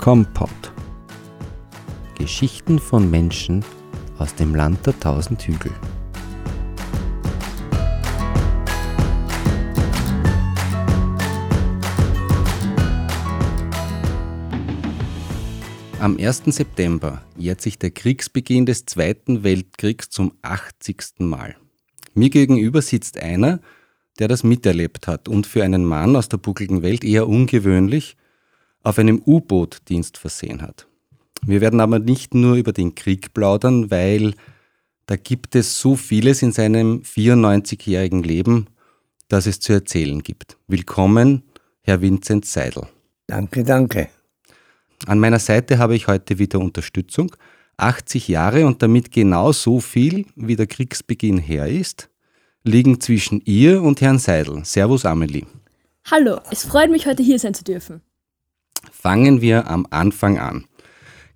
Kompott. Geschichten von Menschen aus dem Land der tausend Hügel. Am 1. September jährt sich der Kriegsbeginn des Zweiten Weltkriegs zum 80. Mal. Mir gegenüber sitzt einer, der das miterlebt hat und für einen Mann aus der buckligen Welt eher ungewöhnlich auf einem U-Boot Dienst versehen hat. Wir werden aber nicht nur über den Krieg plaudern, weil da gibt es so vieles in seinem 94-jährigen Leben, das es zu erzählen gibt. Willkommen, Herr Vincent Seidel. Danke, danke. An meiner Seite habe ich heute wieder Unterstützung. 80 Jahre und damit genau so viel, wie der Kriegsbeginn her ist, liegen zwischen ihr und Herrn Seidel. Servus, Amelie. Hallo, es freut mich, heute hier sein zu dürfen. Fangen wir am Anfang an.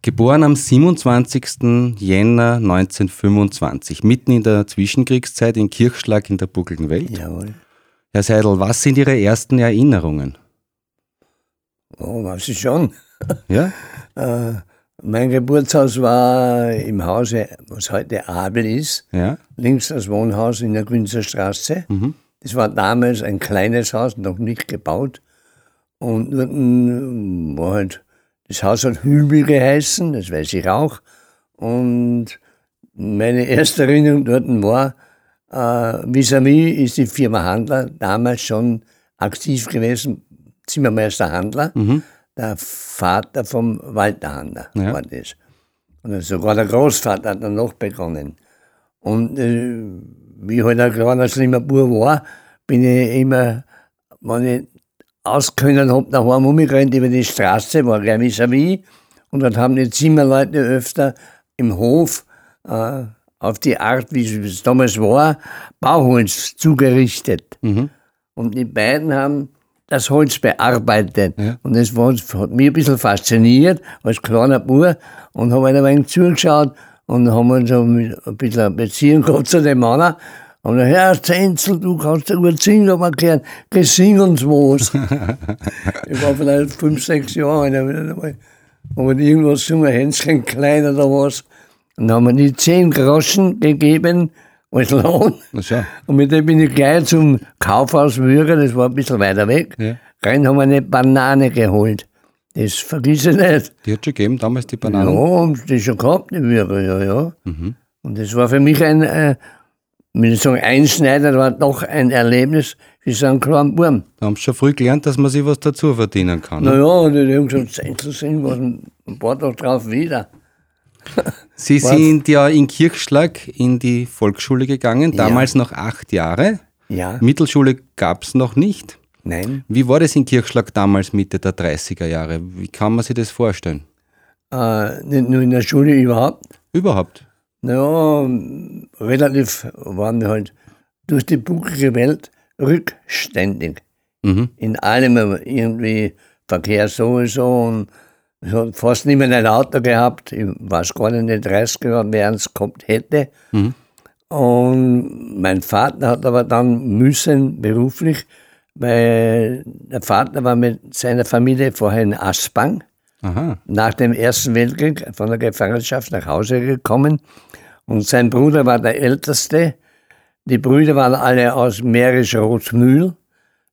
Geboren am 27. Jänner 1925, mitten in der Zwischenkriegszeit in Kirchschlag in der buckligen Welt. Jawohl. Herr Seidel, was sind Ihre ersten Erinnerungen? Oh, weiß ich schon. Ja? Äh, mein Geburtshaus war im Hause, was heute Abel ist, Ja? links das Wohnhaus in der Günzer Straße. Das war damals ein kleines Haus, noch nicht gebaut. Und dort ähm, war halt, das Haus hat Hübel geheißen, das weiß ich auch. Und meine erste Erinnerung dort war, äh, vis-à-vis ist die Firma Handler damals schon aktiv gewesen, Zimmermeister Handler, der Vater vom Walter Handler Ja. war das. Und sogar der Großvater hat dann noch begonnen. Und äh, wie ich halt ein kleiner, schlimmer Bub war, bin ich immer, wenn ich auskönnen hab, nach Hause umgerannt über die Straße, war gleich vis-à-vis. Und dann haben die Zimmerleute öfter im Hof äh, auf die Art, wie es damals war, Bauholz zugerichtet. Und die beiden haben das Holz bearbeitet. Ja. Und das war, hat mich ein bisschen fasziniert, als kleiner Bub. Und habe ein wenig zugeschaut und haben uns so ein bisschen eine Beziehung gehabt zu dem Mann. Und dann, Herr Zenzel, du kannst ja gut singen, aber gern, geh sing uns was. ich war vielleicht fünf, sechs Jahre alt, aber irgendwas gesungen, Hänschen klein oder was. Und dann haben wir die zehn Groschen gegeben als Lohn. Schau. Und mit dem bin ich gleich zum Kaufhaus Würger, das war ein bisschen weiter weg. Ja. Rein haben wir eine Banane geholt. Das vergiss ich nicht. Die hat schon gegeben, damals die Ja, Bananen. haben sie schon gehabt, die Würger, ja, ja. Und das war für mich ein, äh, will ich sagen, einschneidend, aber doch ein Erlebnis wie so ein kleiner Wurm. Da haben sie schon früh gelernt, dass man sich was dazu verdienen kann. ne? Naja, und die haben gesagt, Zettel sind was, ein paar Tage drauf wieder. Sie sind ja in Kirchschlag in die Volksschule gegangen, damals noch acht Jahre. Ja, Mittelschule gab es noch nicht. nein. Wie war das in Kirchschlag damals Mitte der 30er Jahre? Wie kann man sich das vorstellen? Äh, nicht nur in der Schule überhaupt. Überhaupt. Naja, relativ waren wir halt durch die bucklige Welt rückständig. Mhm. In allem irgendwie Verkehr sowieso und ich habe fast nicht mehr ein Auto gehabt. Ich weiß gar nicht, nicht 30 Jahre, wer es gehabt hätte. Und mein Vater hat aber dann müssen beruflich, weil der Vater war mit seiner Familie vorher in Aspang Aha. nach dem Ersten Weltkrieg von der Gefangenschaft nach Hause gekommen. Und sein Bruder war der Älteste. Die Brüder waren alle aus Mährisch-Rothmühl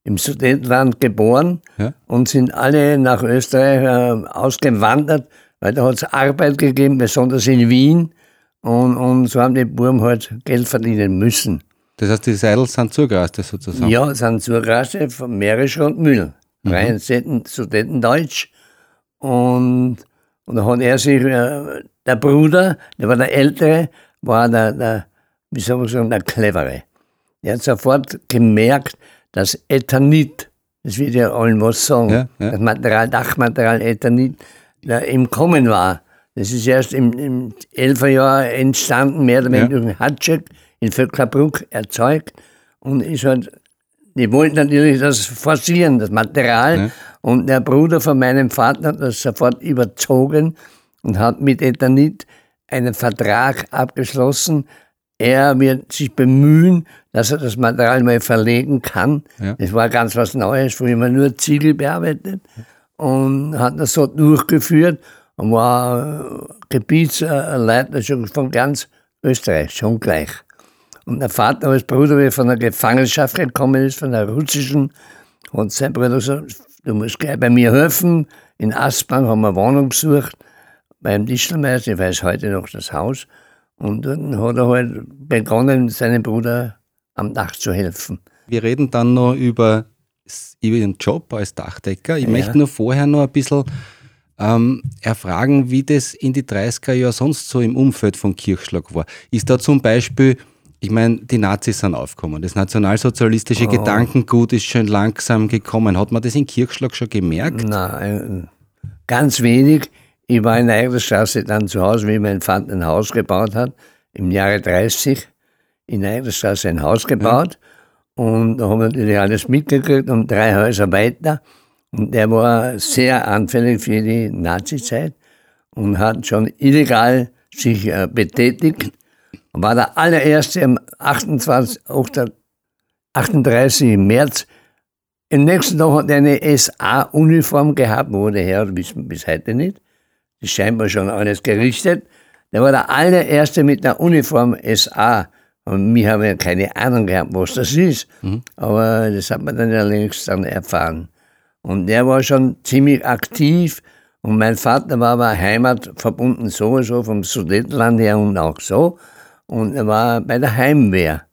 im Sudetenland geboren Ja. und sind alle nach Österreich äh, ausgewandert, weil da hat es Arbeit gegeben, besonders in Wien. Und, und so haben die Buben halt Geld verdienen müssen. Das heißt, die Seidels sind zugereist zusammen. Ja, sind zur Rasse von Mährisch und Mühl. Rein Sudeten- Sudetendeutsch. Und, und da hat er sich, äh, der Bruder, der war der Ältere, war der, der wie soll man sagen, der Clevere. Der hat sofort gemerkt, dass Ethanit, das wird ja allen was sagen, Ja, ja. das Material, Dachmaterial Ethanit, da im Kommen war. Das ist erst im, im 11er Jahr entstanden, mehr oder Ja. weniger durch Hatschek in Vöcklerbruck erzeugt und ist halt, die wollten natürlich das forcieren, das Material. Ja. Und der Bruder von meinem Vater hat das sofort überzogen und hat mit Ethanit einen Vertrag abgeschlossen. Er wird sich bemühen, dass er das Material mal verlegen kann. Ja. Das war ganz was Neues, früher immer nur Ziegel bearbeitet. und hat das so durchgeführt und war Gebietsleiter schon von ganz Österreich, schon gleich. Und der Vater als Bruder, wie von der Gefangenschaft gekommen ist, von der russischen, hat sein Bruder gesagt, du musst gleich bei mir helfen. In Aspang haben wir eine Wohnung gesucht, beim Distelmeister, ich weiß heute noch das Haus. Und dann hat er halt begonnen, seinem Bruder am Dach zu helfen. Wir reden dann noch über, über Ihren Job als Dachdecker. Ich ja. möchte nur vorher noch ein bisschen ähm, erfragen, wie das in die 30er Jahre sonst so im Umfeld von Kirchschlag war. Ist da zum Beispiel ich meine, die Nazis sind aufgekommen. Das nationalsozialistische oh. Gedankengut ist schon langsam gekommen. Hat man das in Kirchschlag schon gemerkt? Nein, ganz wenig. Ich war in der Eiderstraße dann zu Hause, wie mein Vater ein Haus gebaut hat, im Jahre 30 in der Eiderstraße ein Haus gebaut. Ja. Und da haben wir natürlich alles mitgekriegt und drei Häuser weiter. Und der war sehr anfällig für die Nazizeit und hat schon illegal sich äh, betätigt war der allererste am 28, 38. März. Im nächsten Tag hat er eine SA-Uniform gehabt, wo der Herr, wissen wir bis heute nicht. Das ist scheinbar schon alles gerichtet. Der war der allererste mit der Uniform SA. Und wir haben ja keine Ahnung gehabt, was das ist. Mhm. Aber das hat man dann ja längst dann erfahren. Und der war schon ziemlich aktiv. Und mein Vater war aber heimatverbunden sowieso vom Sudetenland her und auch so und er war bei der Heimwehr.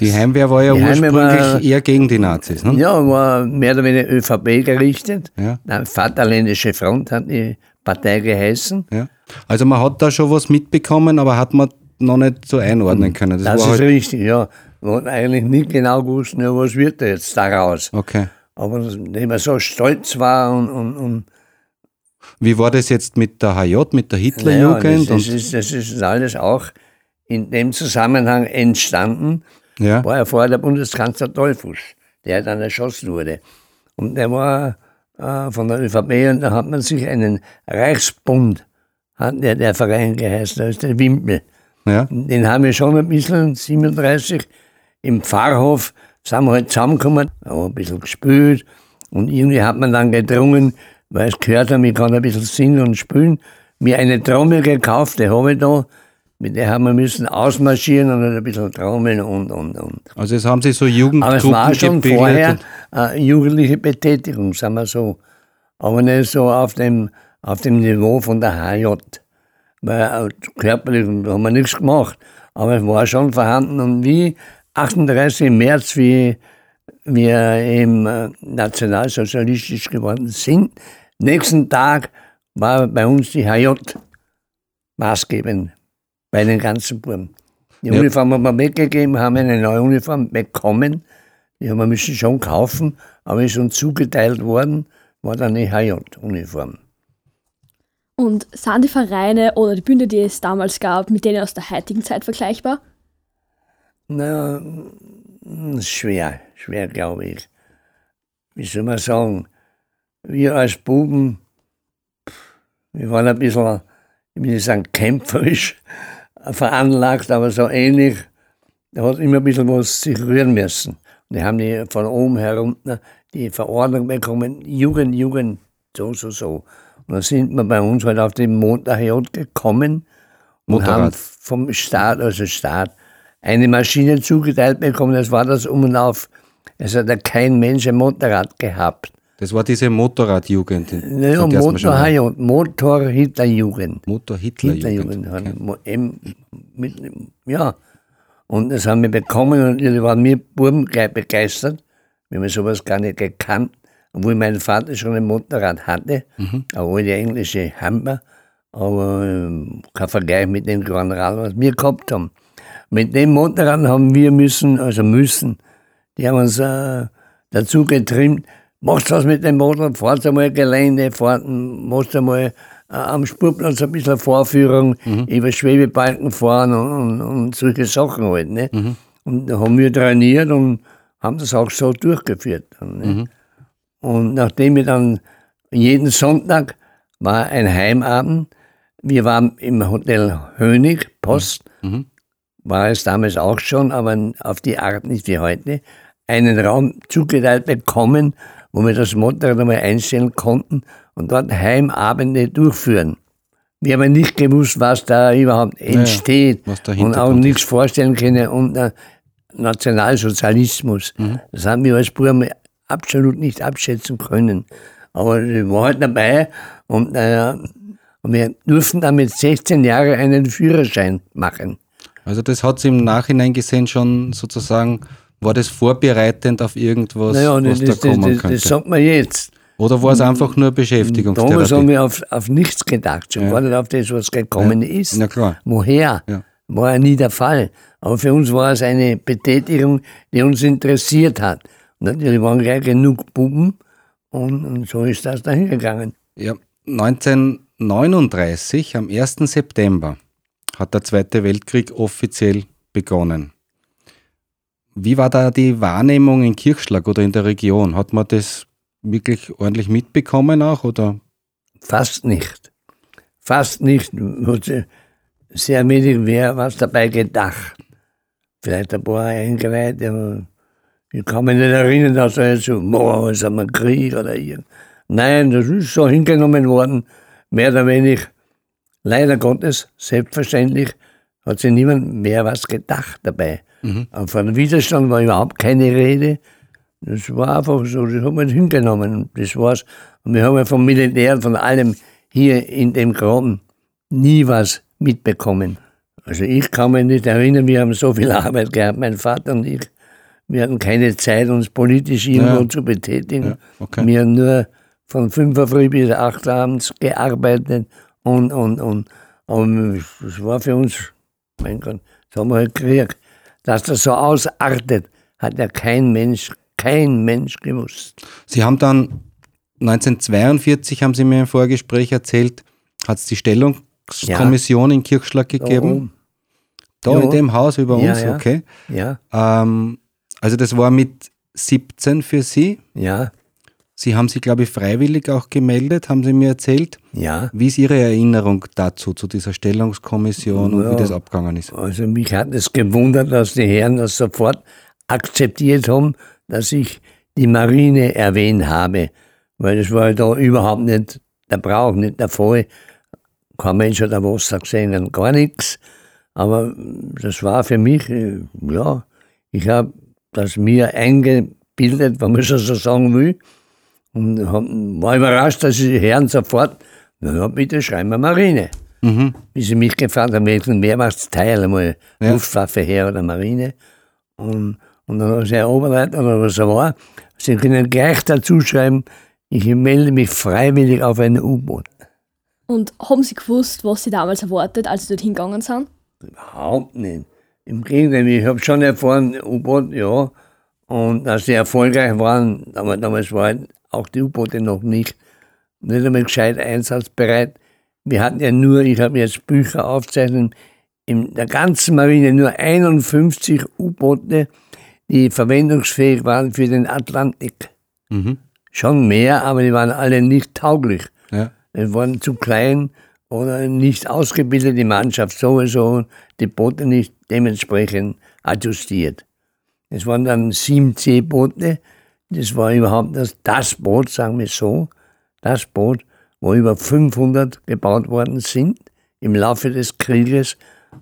Die Heimwehr war ja die ursprünglich war, eher gegen die Nazis, ne? Ja, war mehr oder weniger ÖVP gerichtet. Ja. Die Vaterländische Front hat die Partei geheißen. Ja. Also man hat da schon was mitbekommen, aber hat man noch nicht so einordnen können. Das, das ist halt richtig, ja. Man hat eigentlich nicht genau gewusst, ja, was wird da jetzt daraus. Okay. Aber dass man so stolz war und, und, und Wie war das jetzt mit der HJ, mit der Hitlerjugend? Naja, das, ist, das ist alles auch in dem Zusammenhang entstanden, ja. war ja vorher der Bundeskanzler Dollfuß, der dann erschossen wurde. Und der war äh, von der ÖVP und da hat man sich einen Reichsbund, hat der, der Verein geheißen, da ist der Wimpel. Ja. Den haben wir schon ein bisschen, 37, im Pfarrhof, sind wir halt zusammengekommen, haben ein bisschen gespielt und irgendwie hat man dann gedrungen, weil es gehört haben, ich kann ein bisschen singen und spielen, mir eine Trommel gekauft, die habe ich da, mit der haben wir müssen ausmarschieren und ein bisschen trommeln und, und, und. Also es haben Sie so Jugendgruppen Aber es war schon vorher äh, jugendliche Betätigung, sagen wir so. Aber nicht so auf dem, auf dem Niveau von der HJ. Weil äh, körperlich haben wir nichts gemacht. Aber es war schon vorhanden. Und wie 38. März, wie wir eben äh, nationalsozialistisch geworden sind, nächsten Tag war bei uns die HJ maßgebend bei den ganzen Buben. Die ja. Uniform haben wir weggegeben, haben eine neue Uniform bekommen. Die haben wir müssen schon kaufen, aber ist uns zugeteilt worden, war dann eine HJ-Uniform. Und sind die Vereine oder die Bünde, die es damals gab, mit denen aus der heutigen Zeit vergleichbar? Na, schwer, schwer glaube ich. Wie soll man sagen? Wir als Buben, wir waren ein bisschen, ich will nicht sagen kämpferisch, veranlagt, aber so ähnlich. Da hat immer ein bisschen was sich rühren müssen. Und die haben die von oben herunter die Verordnung bekommen, Jugend, Jugend, so, so, so. Und dann sind wir bei uns halt auf den Montag gekommen und Motorrad. haben vom Staat, also Staat, eine Maschine zugeteilt bekommen. Das war das Um und Auf. Es hat ja kein Mensch ein Motorrad gehabt. Das war diese Motorradjugend. Ja, Motor, Motor-Hitlerjugend. Motor-Hitlerjugend. Okay. Ja, und das haben wir bekommen und die waren mir Buben gleich begeistert. Wir haben sowas gar nicht gekannt, obwohl mein Vater schon ein Motorrad hatte, mhm. obwohl die englische Hammer, aber äh, kein Vergleich mit dem Grand Rad, was wir gehabt haben. Mit dem Motorrad haben wir müssen, also müssen, die haben uns äh, dazu getrimmt, machst was mit dem Motor, fahrst einmal Gelände, fahrt, machst einmal äh, am Spurplatz ein bisschen Vorführung, mhm. über Schwebebalken fahren und, und, und, solche Sachen halt. Ne? Mhm. Und da haben wir trainiert und haben das auch so durchgeführt. Dann, ne? mhm. Und nachdem wir dann jeden Sonntag war ein Heimabend, wir waren im Hotel Hönig, Post, mhm. war es damals auch schon, aber auf die Art nicht wie heute, einen Raum zugeteilt bekommen, wo wir das Motorrad einmal einstellen konnten und dort Heimabende durchführen. Wir haben nicht gewusst, was da überhaupt entsteht der und auch nichts vorstellen können unter Nationalsozialismus. Mhm. Das haben wir als Buben absolut nicht abschätzen können. Aber ich war halt dabei und, äh, und wir durften dann mit 16 Jahren einen Führerschein machen. Also das hat sie im Nachhinein gesehen schon sozusagen, war das vorbereitend auf irgendwas, Naja, was das, da kommen das, könnte? das sagt man jetzt. Oder war es einfach nur Damals Beschäftigungstherapie? haben wir auf, auf nichts gedacht, schon Ja. gar nicht auf das, was gekommen Ja. ist. Na klar. Woher? Ja. War ja nie der Fall. Aber für uns war es eine Betätigung, die uns interessiert hat. Und natürlich waren gleich genug Buben und, und so ist das dahin gegangen. Ja, 1939, am 1. September, hat der Zweite Weltkrieg offiziell begonnen. Wie war da die Wahrnehmung in Kirchschlag oder in der Region? Hat man das wirklich ordentlich mitbekommen auch? Oder? Fast nicht. Fast nicht. Sehr wenig wer was dabei gedacht. Vielleicht ein paar eingeweiht, aber ich kann mich nicht erinnern, dass er jetzt so, boah, haben wir Krieg oder irgend. Nein, das ist so hingenommen worden, mehr oder weniger. Leider Gottes, selbstverständlich, hat sich niemand mehr was gedacht dabei. Aber von Widerstand war überhaupt keine Rede. Das war einfach so, das haben wir hingenommen. Das war's. Und wir haben ja vom Militär von allem hier in dem Graben nie was mitbekommen. Also ich kann mich nicht erinnern, wir haben so viel Arbeit gehabt, mein Vater und ich. Wir hatten keine Zeit, uns politisch irgendwo Ja. zu betätigen. Ja, okay. Wir haben nur von 5 Uhr früh bis 8 Uhr abends gearbeitet und, und, und. Und das war für uns, mein Gott, das haben wir halt gekriegt. Dass das so ausartet, hat ja kein Mensch, kein Mensch gewusst. Sie haben dann 1942, haben Sie mir im Vorgespräch erzählt, hat es die Stellungskommission in Kirchschlag gegeben. Da Ja. in dem Haus über Ja, uns, ja. okay. Ja, Ähm, also das war mit 17 für Sie. ja, Sie haben sich, glaube ich, freiwillig auch gemeldet, haben Sie mir erzählt. ja. Wie ist Ihre Erinnerung dazu, zu dieser Stellungskommission und Ja. wie das abgegangen ist? Also mich hat es gewundert, dass die Herren das sofort akzeptiert haben, dass ich die Marine erwähnt habe. Weil das war da überhaupt nicht der Brauch, nicht der Fall. Kein Mensch hat da was gesehen, gar nichts. Aber das war für mich, äh, ja, ich habe das mir eingebildet, wenn man schon so sagen will. Und hab, war überrascht, dass die Herren sofort, na ja, bitte schreiben wir Marine. Wie sie mich gefragt haben, welchen Wehrmachtsteil, einmal Ja. Luftwaffe, Heer oder Marine. Und, und dann hat der Oberleiter oder was er war, sie können gleich dazu schreiben, ich melde mich freiwillig auf ein U-Boot. Und haben Sie gewusst, was Sie damals erwartet, als Sie dorthin gegangen sind? Überhaupt nicht. Im Gegenteil, ich habe schon erfahren, U-Boot, ja, und dass sie erfolgreich waren, aber damals waren auch die U-Boote noch nicht, nicht einmal gescheit einsatzbereit. Wir hatten ja nur, ich habe jetzt Bücher aufzeichnen, in der ganzen Marine nur 51 U-Boote, die verwendungsfähig waren für den Atlantik. Mhm. Schon mehr, aber die waren alle nicht tauglich. Ja. Die waren zu klein oder nicht ausgebildet, die Mannschaft sowieso, die Boote nicht dementsprechend adjustiert. Es waren dann sieben C-Boote, das war überhaupt das, das Boot, sagen wir so, das Boot, wo über 500 gebaut worden sind im Laufe des Krieges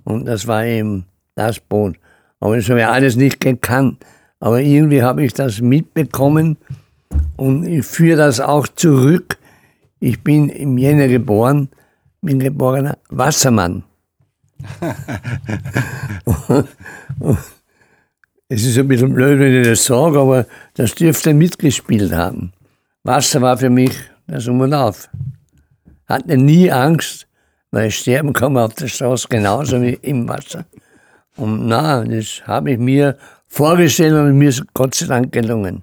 und das war eben das Boot. Aber das habe ich alles nicht gekannt. Aber irgendwie habe ich das mitbekommen und ich führe das auch zurück. Ich bin im Jänner geboren, bin geborener Wassermann. es ist ein bisschen blöd, wenn ich das sage, aber das dürfte mitgespielt haben. Wasser war für mich das Um und Auf. Hatte nie Angst, weil sterben kann man auf der Straße genauso wie im Wasser. Und na, das habe ich mir vorgestellt und mir ist Gott sei Dank gelungen.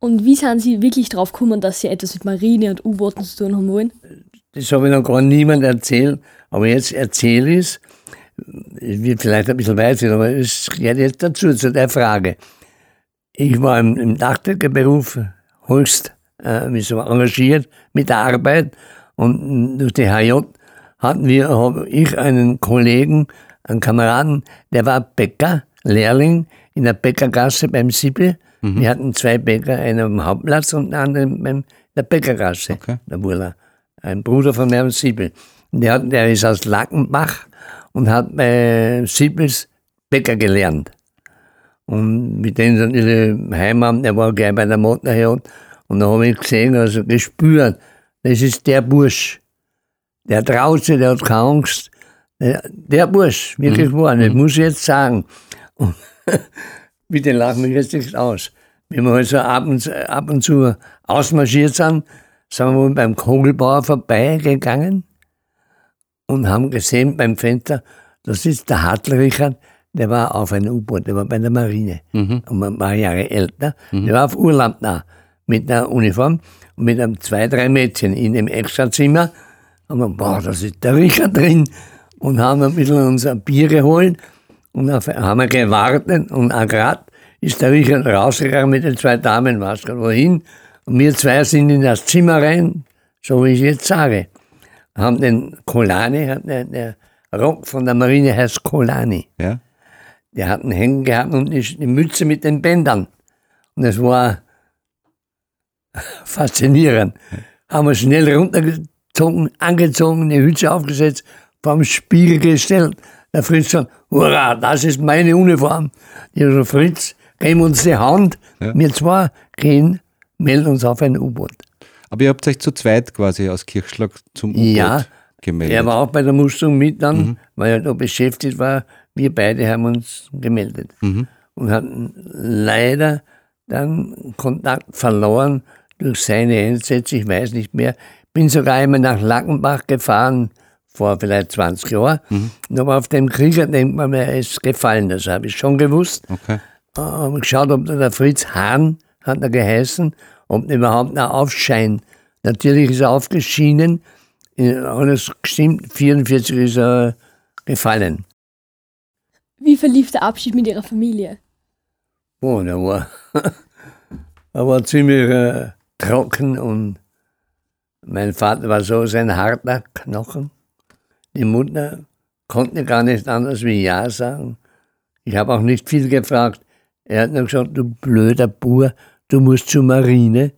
Und wie sind Sie wirklich drauf gekommen, dass Sie etwas mit Marine und U-Booten zu tun haben wollen? Das habe ich noch gar niemand erzählt, aber jetzt erzähle ich es. Wird vielleicht ein bisschen weit sein, aber es gehört jetzt dazu, zu der Frage. Ich war im, im Dachdeckerberuf höchst äh, so engagiert mit der Arbeit und durch die HJ hatten wir, habe ich einen Kollegen, einen Kameraden, der war Bäcker, Lehrling in der Bäckergasse beim Sippe Mhm. Wir hatten zwei Bäcker, einen am Hauptplatz und einen anderen beim der Bäckergasse, okay. der Muller. Ein Bruder von Herrn Siebel. Der, der ist aus Lackenbach und hat bei Siebels Bäcker gelernt. Und mit dem sind ihre Heimat, der war gleich bei der Motorherr und da habe ich gesehen, also gespürt, das ist der Bursch. Der draußen, der hat keine Angst. Der, der Bursch, wirklich mhm. wahr, das mhm. muss ich jetzt sagen. Und bitte lachen mich jetzt nicht aus. Wenn wir halt so ab und, ab und zu ausmarschiert sind, sind wir beim Kogelbauer vorbeigegangen und haben gesehen beim Fenster, das ist der Hartl Richard, der war auf einem U-Boot, der war bei der Marine, mhm. um ein paar Jahre älter. Mhm. Der war auf Urlaub da mit einer Uniform und mit einem zwei, drei Mädchen in dem Extrazimmer. Und wir, boah, das ist der Richard drin. Und haben ein bisschen unser Bier geholt und haben wir gewartet und auch gerade ist der Richard rausgegangen mit den zwei Damen, gar wohin. Und wir zwei sind in das Zimmer rein, so wie ich jetzt sage. Haben den Kolani, der, der Rock von der Marine heißt Kolani. Ja. Der hat einen Hängen gehabt und die Mütze mit den Bändern. Und es war faszinierend. Haben wir schnell runtergezogen, angezogen, eine Hütze aufgesetzt, vor dem Spiegel gestellt. Der Fritz sagt, hurra, das ist meine Uniform. Ich so, Fritz, geben uns die Hand. Ja. Wir zwei gehen, melden uns auf ein U-Boot. Aber ihr habt euch zu zweit quasi aus Kirchschlag zum U-Boot ja, gemeldet? er war auch bei der Musterung mit dann, mhm. weil er da beschäftigt war. Wir beide haben uns gemeldet mhm. und hatten leider dann Kontakt verloren durch seine Einsätze, ich weiß nicht mehr. Bin sogar einmal nach Lackenbach gefahren, vor vielleicht 20 Jahren. Mhm. Aber auf dem Krieger denkt man, er ist gefallen, das habe ich schon gewusst. Okay. Habe geschaut, ob der Fritz Hahn, hat er geheißen, ob überhaupt noch aufscheint. Natürlich ist er aufgeschienen, alles gestimmt, 44 ist er gefallen. Wie verlief der Abschied mit Ihrer Familie? Oh, der war, der war ziemlich äh, trocken und mein Vater war so ein harter Knochen. Die Mutter konnte gar nicht anders wie Ja sagen. Ich habe auch nicht viel gefragt. Er hat nur gesagt, du blöder Bur, du musst zur Marine.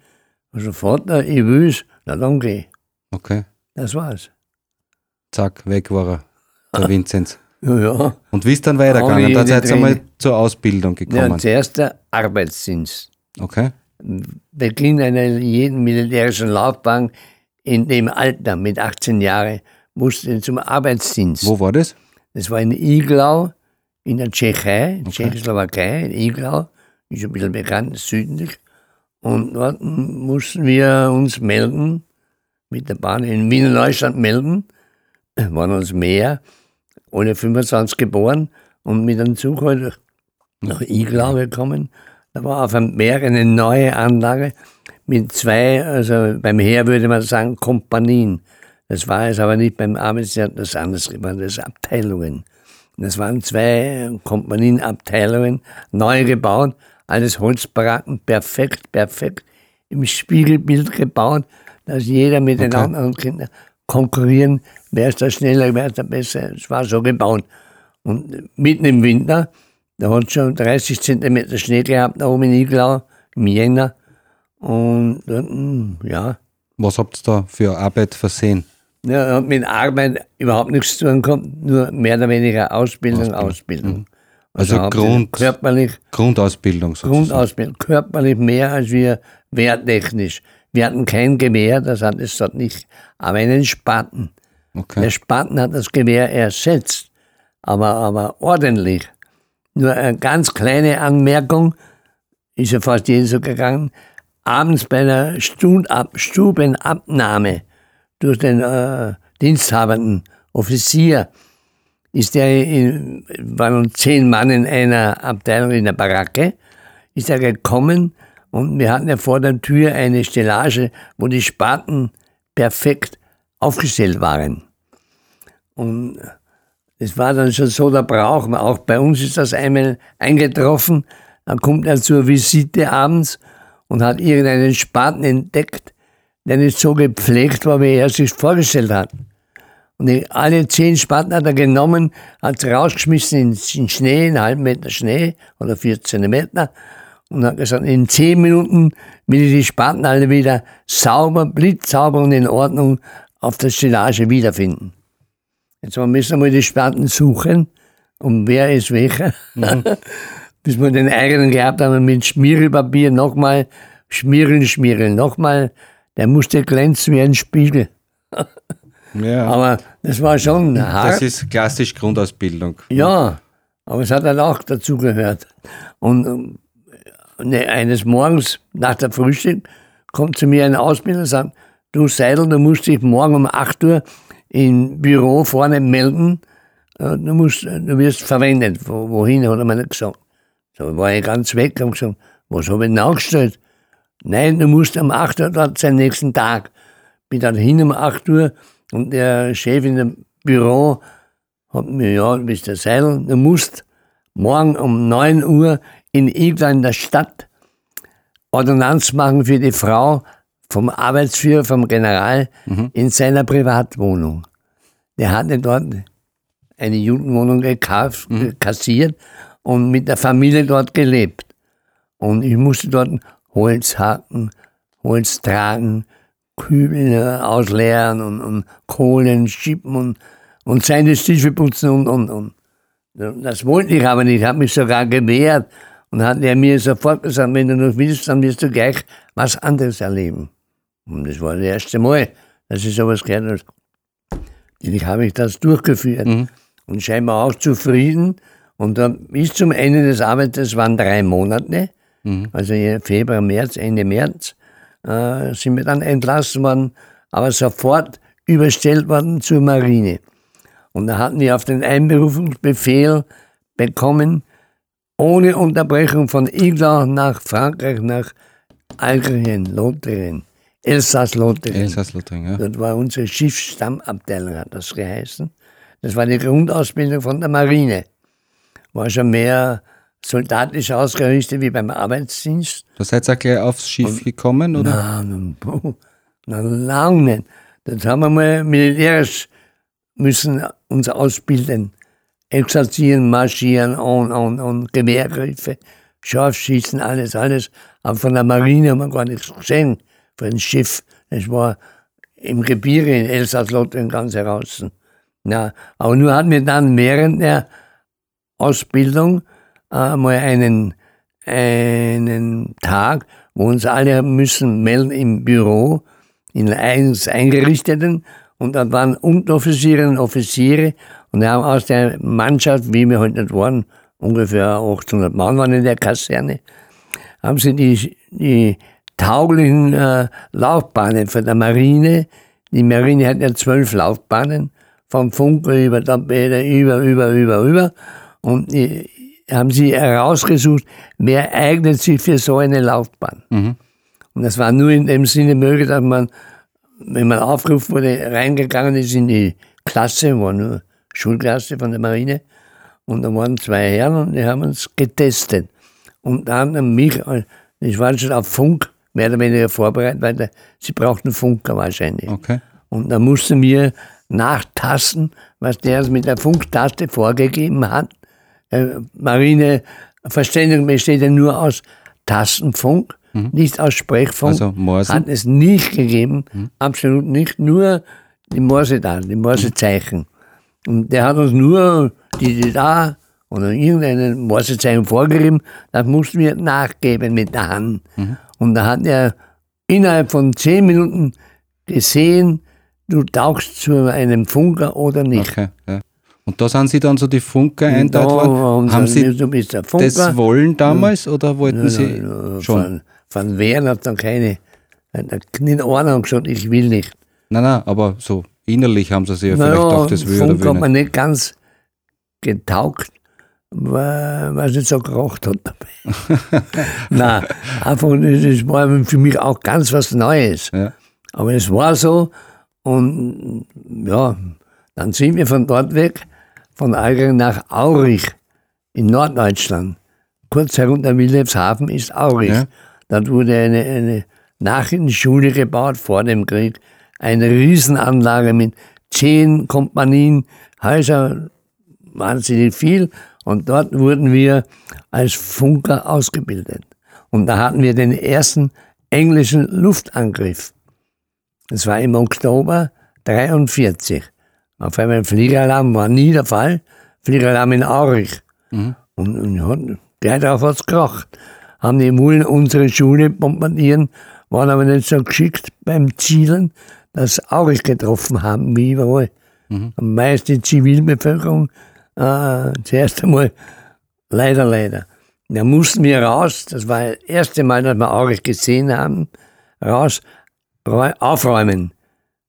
Und so, Vater, ich will's. Na dann geh. Okay. Das war's. Zack, weg war er, der Vinzenz. ja, ja. Und wie ist dann weitergegangen? Dann seid ihr einmal zur Ausbildung gekommen. Ja, zuerst der Arbeitsdienst. Okay. Beginn einer jeden militärischen Laufbahn in dem Alter mit 18 Jahren musste zum Arbeitsdienst. Wo war das? Das war in Iglau, in der Tschechei, okay. Tschechoslowakei, in Iglau, ist ein bisschen bekannt, südlich. Und dort mussten wir uns melden, mit der Bahn in Wiener Neustadt melden, waren uns mehr, alle 25 geboren und mit dem Zug halt nach Iglau gekommen. Da war auf dem Meer eine neue Anlage mit zwei, also beim Heer würde man sagen, Kompanien. Das war es aber nicht beim Arbeitsjahr, das anders, waren das Abteilungen. Das waren zwei Kompanienabteilungen, neu gebaut, alles Holzbaracken, perfekt, perfekt, im Spiegelbild gebaut, dass jeder mit okay. den anderen Kindern konkurrieren, wer ist da schneller, wer ist da besser. Es war so gebaut. Und mitten im Winter, da hat es schon 30 Zentimeter Schnee gehabt, da oben in Iglau, im Jänner. Und hm, ja. Was habt ihr da für Arbeit versehen? Ja, hat mit Arbeit überhaupt nichts zu tun gehabt, nur mehr oder weniger Ausbildung, Ausbildung. Ausbildung. Mhm. Also, also Grund, körperlich, Grundausbildung sozusagen. Grundausbildung, körperlich mehr als wir wehrtechnisch. Wir hatten kein Gewehr, das hat es dort nicht, aber einen Spaten. Okay. Der Spaten hat das Gewehr ersetzt, aber, aber ordentlich. Nur eine ganz kleine Anmerkung, ist ja fast jeden so gegangen, abends bei einer Stubenabnahme durch den äh, diensthabenden Offizier ist der, in, waren zehn Mann in einer Abteilung in der Baracke, ist er gekommen und wir hatten ja vor der Tür eine Stellage, wo die Spaten perfekt aufgestellt waren. Und es war dann schon so der Brauch, auch bei uns ist das einmal eingetroffen, dann kommt er zur Visite abends und hat irgendeinen Spaten entdeckt, der nicht so gepflegt war, wie er sich vorgestellt hat. Und die, alle zehn Spaten hat er genommen, hat sie rausgeschmissen in, in Schnee, einen halben Meter Schnee oder 14 Meter und hat gesagt, in zehn Minuten will ich die Spaten alle wieder sauber, blitzsauber und in Ordnung auf der Stellage wiederfinden. Jetzt müssen wir mal die Spaten suchen, und wer ist welcher. Mhm. Bis wir den eigenen gehabt haben mit Schmierelpapier nochmal schmieren, schmieren, nochmal. Der musste glänzen wie ein Spiegel. ja. Aber das war schon hart. Das ist klassisch Grundausbildung. Ja, aber es hat dann auch dazugehört. Und ne, eines Morgens nach der Frühstück kommt zu mir ein Ausbilder und sagt, du Seidel, du musst dich morgen um 8 Uhr im Büro vorne melden, äh, du, musst, du wirst verwendet. wohin, hat er mir nicht gesagt. So war ich ganz weg und gesagt, was habe ich denn angestellt? Nein, du musst am 8 Uhr dort sein, nächsten Tag. Bin dann hin um 8 Uhr und der Chef in dem Büro hat mir, ja, du bist der Seidel, du musst morgen um 9 Uhr in Igla in der Stadt Ordonnanz machen für die Frau vom Arbeitsführer, vom General, mhm. in seiner Privatwohnung. Der hatte dort eine Judenwohnung gekauft, mhm. kassiert und mit der Familie dort gelebt. Und ich musste dort Holz hacken, Holz tragen, Kübel ausleeren und, und Kohlen schippen und, und seine Stiefel putzen und, und, und. Das wollte ich aber nicht, ich habe mich sogar gewehrt und hat er mir sofort gesagt, wenn du noch willst, dann wirst du gleich was anderes erleben. Und das war das erste Mal, dass ich sowas gehört habe. Ich habe ich das durchgeführt mhm. und scheinbar auch zufrieden. Und dann bis zum Ende des Arbeits, waren drei Monate, mhm. also Februar, März, Ende März, äh, sind wir dann entlassen worden, aber sofort überstellt worden zur Marine. Und da hatten wir auf den Einberufungsbefehl bekommen, ohne Unterbrechung von Igla nach Frankreich, nach Algerien, Lothringen, Elsass-Lothringen. Elsass-Lothringen, ja. Das war unsere Schiffsstammabteilung, hat das geheißen. Das war die Grundausbildung von der Marine. War schon mehr soldatisch ausgerichtet wie beim Arbeitsdienst. Du seid auch gleich aufs Schiff Und, gekommen, oder? Nein, na, lang nicht. Das haben wir mal militärisch müssen uns ausbilden exerzieren, marschieren und, und, und Gewehrgriffe, Scharfschießen, alles, alles. Aber von der Marine haben wir gar nichts gesehen, von dem Schiff. Das war im Gebirge in Elsass-Lothringen ganz heraus. Ja, aber nur hatten wir dann während der Ausbildung äh, mal einen, einen Tag, wo uns alle müssen melden im Büro, in eins eingerichteten, und dann waren Unteroffiziere und Offiziere und wir haben aus der Mannschaft, wie wir heute nicht waren, ungefähr 800 Mann waren in der Kaserne, haben sie die, die tauglichen äh, Laufbahnen für der Marine, die Marine hat ja zwölf Laufbahnen, vom Funke über Tapete, über, über, über, über. Und die haben sie herausgesucht, wer eignet sich für so eine Laufbahn. Mhm. Und das war nur in dem Sinne möglich, dass man, wenn man aufgerufen wurde, reingegangen ist in die Klasse, war nur Schulklasse von der Marine. Und da waren zwei Herren und die haben uns getestet. Und dann mich, ich war schon auf Funk mehr oder weniger vorbereitet, weil da, sie brauchten Funker wahrscheinlich. Okay. Und da mussten wir nachtasten, was der mit der Funktaste vorgegeben hat. Äh, Marine Verständigung besteht ja nur aus Tastenfunk, mhm. nicht aus Sprechfunk. Also Morse? Hat es nicht gegeben, mhm. absolut nicht, nur die Morse-Daten, die Morsezeichen. Und der hat uns nur die, die da oder irgendeine Morsezeichen vorgegeben, das mussten wir nachgeben mit der Hand. Mhm. Und da hat er innerhalb von zehn Minuten gesehen, du tauchst zu einem Funker oder nicht. Okay, ja. Und da sind Sie dann so die Funker einteilt worden? Haben Sie der Funker. das wollen damals oder wollten ja, Sie ja, schon? Von, von Wehren hat dann keine, nicht einer gesagt, ich will nicht. Nein, nein, aber so innerlich haben sie sich ja vielleicht auch das will Funk oder hat man nicht ganz getaugt, weil, weil es nicht so geraucht hat dabei. Nein, einfach, das war für mich auch ganz was Neues. Ja. Aber es war so und ja, dann sind wir von dort weg, von Algering nach Aurich in Norddeutschland. Kurz herunter Wilhelmshaven ist Aurich. Ja. Dort wurde eine, eine Nachrichtenschule gebaut vor dem Krieg eine Riesenanlage mit zehn Kompanien, Häuser, wahnsinnig viel. Und dort wurden wir als Funker ausgebildet. Und da hatten wir den ersten englischen Luftangriff. Das war im Oktober 43. Auf einmal Fliegeralarm war nie der Fall. Fliegeralarm in Aurich. Mhm. Und, und gleich darauf hat es gekracht. Haben die Mullen unsere Schule bombardieren, waren aber nicht so geschickt beim Zielen, dass Aurich getroffen haben, wie überall. Mhm. Am meisten die Zivilbevölkerung äh, zuerst einmal leider, leider. Da mussten wir raus, das war das erste Mal, dass wir Aurich gesehen haben, raus, aufräumen.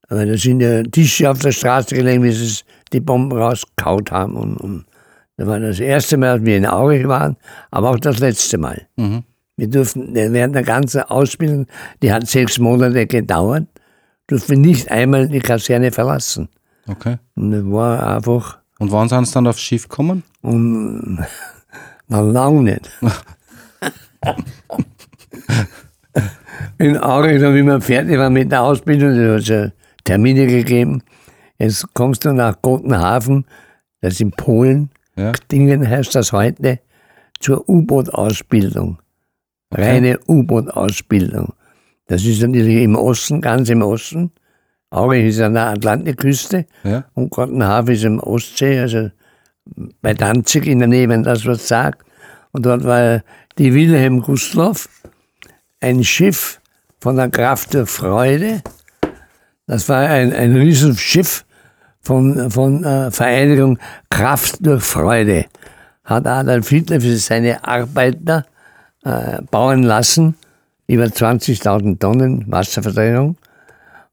Weil da sind ja Tische auf der Straße gelegen, wie sie die Bomben rausgehaut haben. Und, und das war das erste Mal, dass wir in Aurich waren, aber auch das letzte Mal. Mhm. Wir durften während der ganzen Ausbildung, die hat sechs Monate gedauert, durften wir nicht einmal die Kaserne verlassen. Okay. Und das war einfach. Und wann sind sie dann aufs Schiff gekommen? Und na lang nicht. in Aurich, wie wir fertig waren mit der Ausbildung, da hat Termine gegeben. Jetzt kommst du nach Gotenhafen, das ist in Polen, ja. Dingen heißt das heute, zur U-Boot-Ausbildung. Okay. Reine U-Boot-Ausbildung. Das ist natürlich im Osten, ganz im Osten. Aurich ist an der Atlantikküste ja. und Gotenhafen ist im Ostsee, also bei Danzig in der Nähe, wenn das was sagt. Und dort war die Wilhelm Gustloff, ein Schiff von der Kraft der Freude. Das war ein, ein Riesenschiff von, von äh, Vereinigung Kraft durch Freude. Hat Adolf Hitler für seine Arbeiter äh, bauen lassen, über 20.000 Tonnen Wasserverdrängung.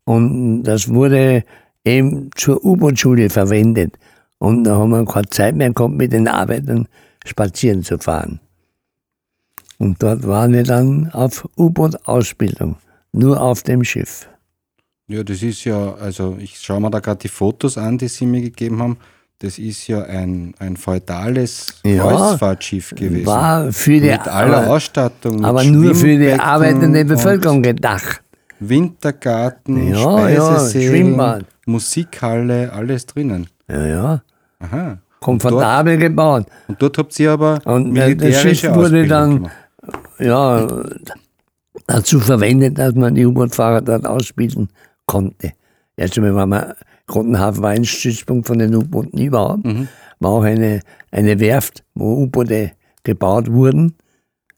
Und das wurde eben zur U-Boot-Schule verwendet. Und da haben wir keine Zeit mehr gehabt, mit den Arbeitern spazieren zu fahren. Und dort waren wir dann auf U-Boot-Ausbildung, nur auf dem Schiff. Ja, das ist ja, also ich schaue mir da gerade die Fotos an, die Sie mir gegeben haben. Das ist ja ein, ein feudales ja, Kreuzfahrtschiff gewesen. War für die mit aller Ausstattung. aber nur für die arbeitende Bevölkerung gedacht. Wintergarten, ja, Speisesälen, ja, Musikhalle, alles drinnen. Ja, ja. Aha. Komfortabel und dort, gebaut. Und dort habt ihr aber und militärische das Schiff wurde dann ja, dazu verwendet, dass man die U-Boot-Fahrer dort ausbilden konnte. Erst einmal war man, Grottenhafen war ein Stützpunkt von den U-Booten überhaupt. Mhm. War auch eine, eine Werft, wo U-Boote gebaut wurden,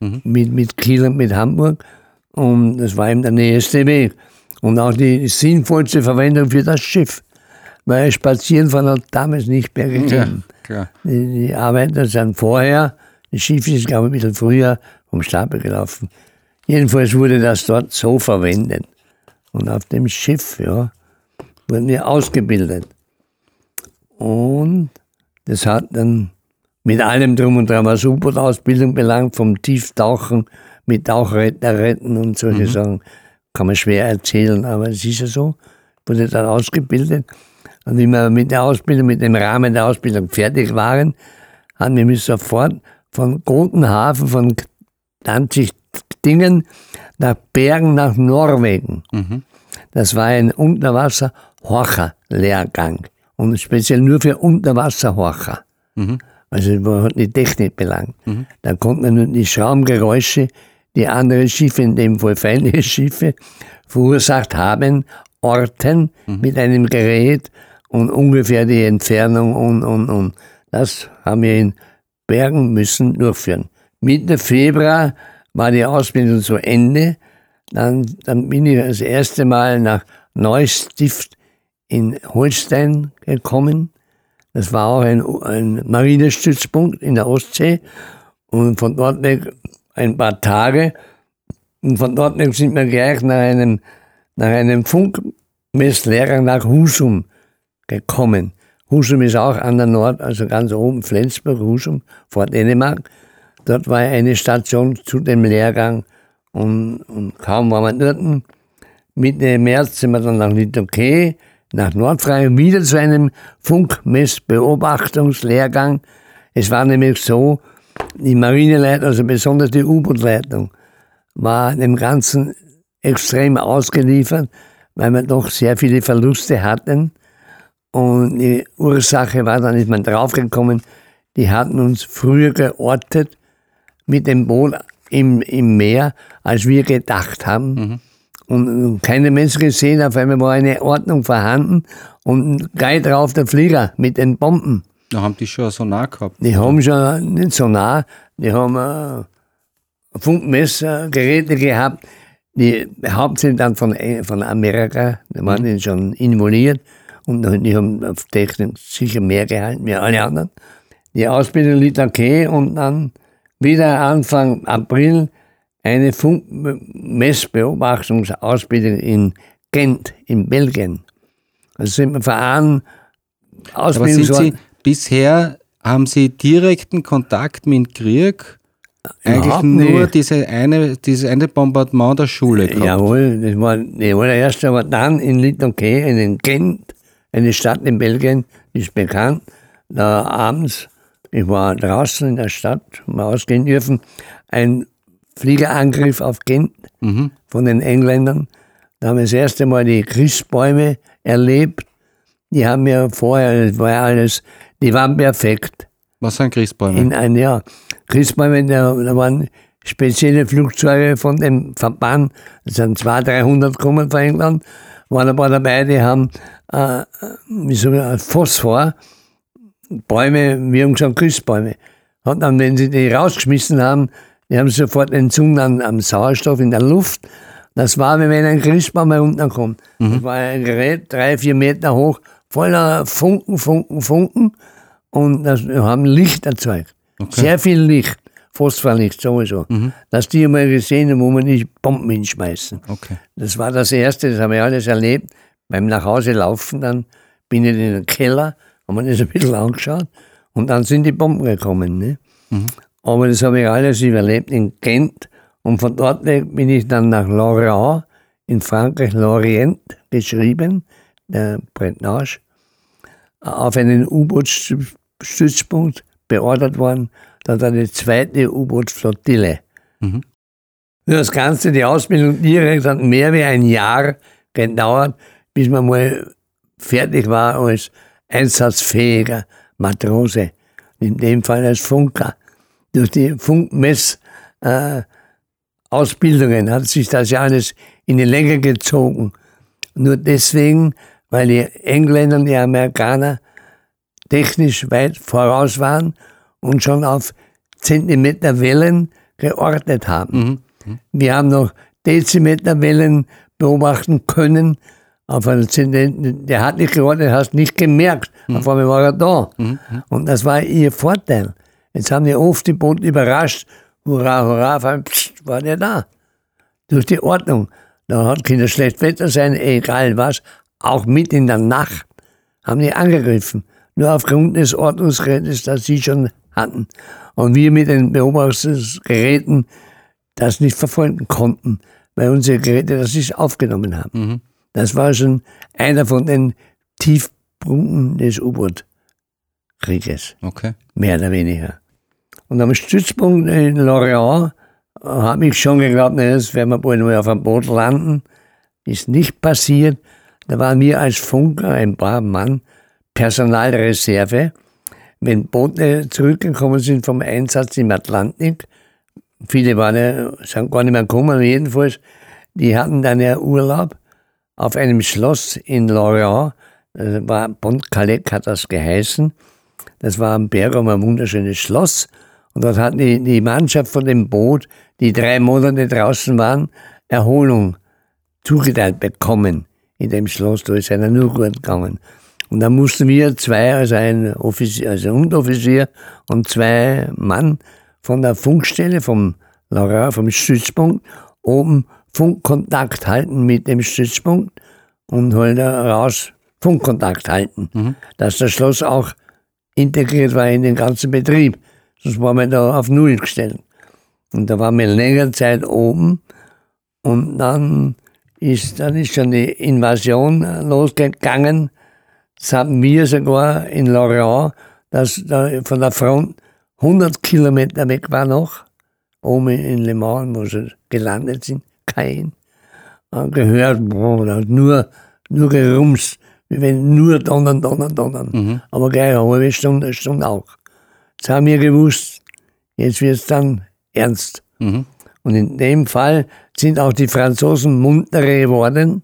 mhm. mit, mit Kiel und mit Hamburg. Und das war eben der nächste Weg. Und auch die sinnvollste Verwendung für das Schiff. Weil Spazieren von hat damals nicht mehr gegeben. Ja, die, die, Arbeiter sind vorher, das Schiff ist, glaube ich, ein bisschen früher vom Stapel gelaufen. Jedenfalls wurde das dort so verwendet. Und auf dem Schiff, ja, wurden wir ausgebildet. Und das hat dann mit allem drum und dran, was U-Boot-Ausbildung belangt, vom Tieftauchen mit Tauchretter retten und solche mhm. Sachen, kann man schwer erzählen, aber es ist ja so, wurde dann ausgebildet. Und wie wir mit der Ausbildung, mit dem Rahmen der Ausbildung fertig waren, haben wir mich sofort von Gotenhafen, von Danzig Dingen nach Bergen nach Norwegen. Mhm. Das war ein Unterwasser-Horcher-Lehrgang und speziell nur für Unterwasser-Horcher. Mhm. Also hat die Technik belangt. Mhm. Da konnte man nur die Schaumgeräusche, die andere Schiffe, in dem Fall feindliche Schiffe, verursacht haben, orten mhm. mit einem Gerät und ungefähr die Entfernung und, und, und. Das haben wir in Bergen müssen durchführen. Mitte Februar war die Ausbildung zu Ende. Dann, dann bin ich das erste Mal nach Neustift in Holstein gekommen. Das war auch ein, ein Marinestützpunkt in der Ostsee. Und von dort weg ein paar Tage. Und von dort weg sind wir gleich nach einem, nach einem Funkmesslehrer nach Husum gekommen. Husum ist auch an der Nord, also ganz oben, Flensburg, Husum, vor Dänemark. Dort war eine Station zu dem Lehrgang und, und kaum waren wir dort. Mitte März sind wir dann nach Litoké, nach Nordfrankreich, wieder zu einem Funkmessbeobachtungslehrgang. Es war nämlich so, die Marineleitung, also besonders die U-Boot-Leitung, war dem Ganzen extrem ausgeliefert, weil wir doch sehr viele Verluste hatten. Und die Ursache war, dann ist man draufgekommen, die hatten uns früher geortet mit dem Boot im, im Meer, als wir gedacht haben. Mhm. Und, und keine Menschen gesehen, auf einmal war eine Ordnung vorhanden und gleich drauf der Flieger mit den Bomben. Da haben die schon so nah gehabt. Die haben schon nicht so nah, die haben äh, Funkmessgeräte gehabt, die hauptsächlich dann von, äh, von Amerika, die waren mhm. schon involviert und die haben auf Technik sicher mehr gehalten wie alle anderen. Die Ausbildung liegt okay und dann wieder Anfang April eine Funkmessbeobachtungsausbildung in Gent, in Belgien. Also sind wir Verein Ausbildung. Aber sind Sie, bisher haben Sie direkten Kontakt mit Krieg? Eigentlich nur nicht. diese eine, dieses eine Bombardement der Schule gehabt. Jawohl, das war die allererste, aber dann in Littoké, in Gent, eine Stadt in Belgien, ist bekannt, da abends, ich war draußen in der Stadt, mal ausgehen dürfen, ein Fliegerangriff auf Gent mhm. von den Engländern. Da haben wir das erste Mal die Christbäume erlebt. Die haben mir vorher, das war ja alles, die waren perfekt. Was sind Christbäume? In ein Jahr. Christbäume, da, da waren spezielle Flugzeuge von dem Verband, das sind 200, 300 gekommen von England, waren ein paar dabei, die haben äh, wie so Phosphor, Bäume, wir haben gesagt Christbäume. Und dann, wenn sie die rausgeschmissen haben, die haben sofort entzündet an, am Sauerstoff in der Luft. Das war, wie wenn ein Christbaum herunterkommt. Mhm. Das war ein Gerät, drei, vier Meter hoch, voller Funken, Funken, Funken. Und das, wir haben Licht erzeugt. Okay. Sehr viel Licht. Phosphorlicht sowieso. Mhm. Dass die mal gesehen haben, wo man nicht Bomben hinschmeißen. Okay. Das war das Erste, das haben wir alles erlebt. Beim Nachhause laufen, dann bin ich in den Keller, haben wir das ein bisschen angeschaut und dann sind die Bomben gekommen. Ne? Mhm. Aber das habe ich alles überlebt in Gent. Und von dort weg bin ich dann nach Lorient in Frankreich, Lorient geschrieben, der Bretnage, auf einen U-Boot-Stützpunkt beordert worden. Dann eine zweite U-Boot-Flottille. Mhm. Das Ganze, die Ausbildung direkt hat mehr wie ein Jahr gedauert, bis man mal fertig war als einsatzfähiger Matrose. In dem Fall als Funker durch die Funkmess-Ausbildungen äh, hat sich das ja alles in die Länge gezogen. Nur deswegen, weil die Engländer und die Amerikaner technisch weit voraus waren und schon auf Zentimeterwellen geordnet haben. Mhm. Mhm. Wir haben noch Dezimeterwellen beobachten können. Auf einen Zentimeter, der hat nicht geordnet, hast nicht gemerkt. Mhm. Auf einmal war er da. Mhm. Und das war ihr Vorteil. Jetzt haben die oft die Boten überrascht. Hurra, hurra, auf pst, war der da. Durch die Ordnung. Da hat Kinder schlecht Wetter sein, egal was. Auch mit in der Nacht haben die angegriffen. Nur aufgrund des Ordnungsgerätes, das sie schon hatten. Und wir mit den Beobachtungsgeräten das nicht verfolgen konnten, weil unsere Geräte das nicht aufgenommen haben. Mhm. Das war schon einer von den Tiefpunkten des U-Boot-Krieges. Okay. Mehr oder weniger. Und am Stützpunkt in Lorient habe ich schon geglaubt, na, jetzt werden wir bald mal auf einem Boot landen. Ist nicht passiert. Da waren wir als Funker, ein paar Mann, Personalreserve. Wenn Boote zurückgekommen sind vom Einsatz im Atlantik, viele waren ja, sind gar nicht mehr gekommen, jedenfalls, die hatten dann ja Urlaub auf einem Schloss in Lorient, das war Pont-Calais hat das geheißen. Das war am Berg um ein wunderschönes Schloss. Und dort hat die, die Mannschaft von dem Boot, die drei Monate draußen waren, Erholung zugeteilt bekommen in dem Schloss. Da ist einer nur gut gegangen. Und da mussten wir zwei, also ein Offizier, also ein Unteroffizier und zwei Mann von der Funkstelle, vom Laura, vom Stützpunkt, oben Funkkontakt halten mit dem Stützpunkt und halt raus Funkkontakt halten. Mhm. Dass das Schloss auch integriert war in den ganzen Betrieb. Sonst waren wir da auf Null gestellt. Und da waren wir längere Zeit oben. Und dann ist, dann ist schon die Invasion losgegangen. Das haben wir sogar in Lorient, das da von der Front 100 Kilometer weg war noch, oben in Le Mans, wo sie gelandet sind, kein. gehört, boah, nur, nur gerumst, wie wenn nur donnern, donnern, donnern. Mhm. Aber gleich eine halbe Stunde, eine Stunde auch. Jetzt haben wir gewusst, jetzt wird es dann ernst. Mhm. Und in dem Fall sind auch die Franzosen munterer geworden,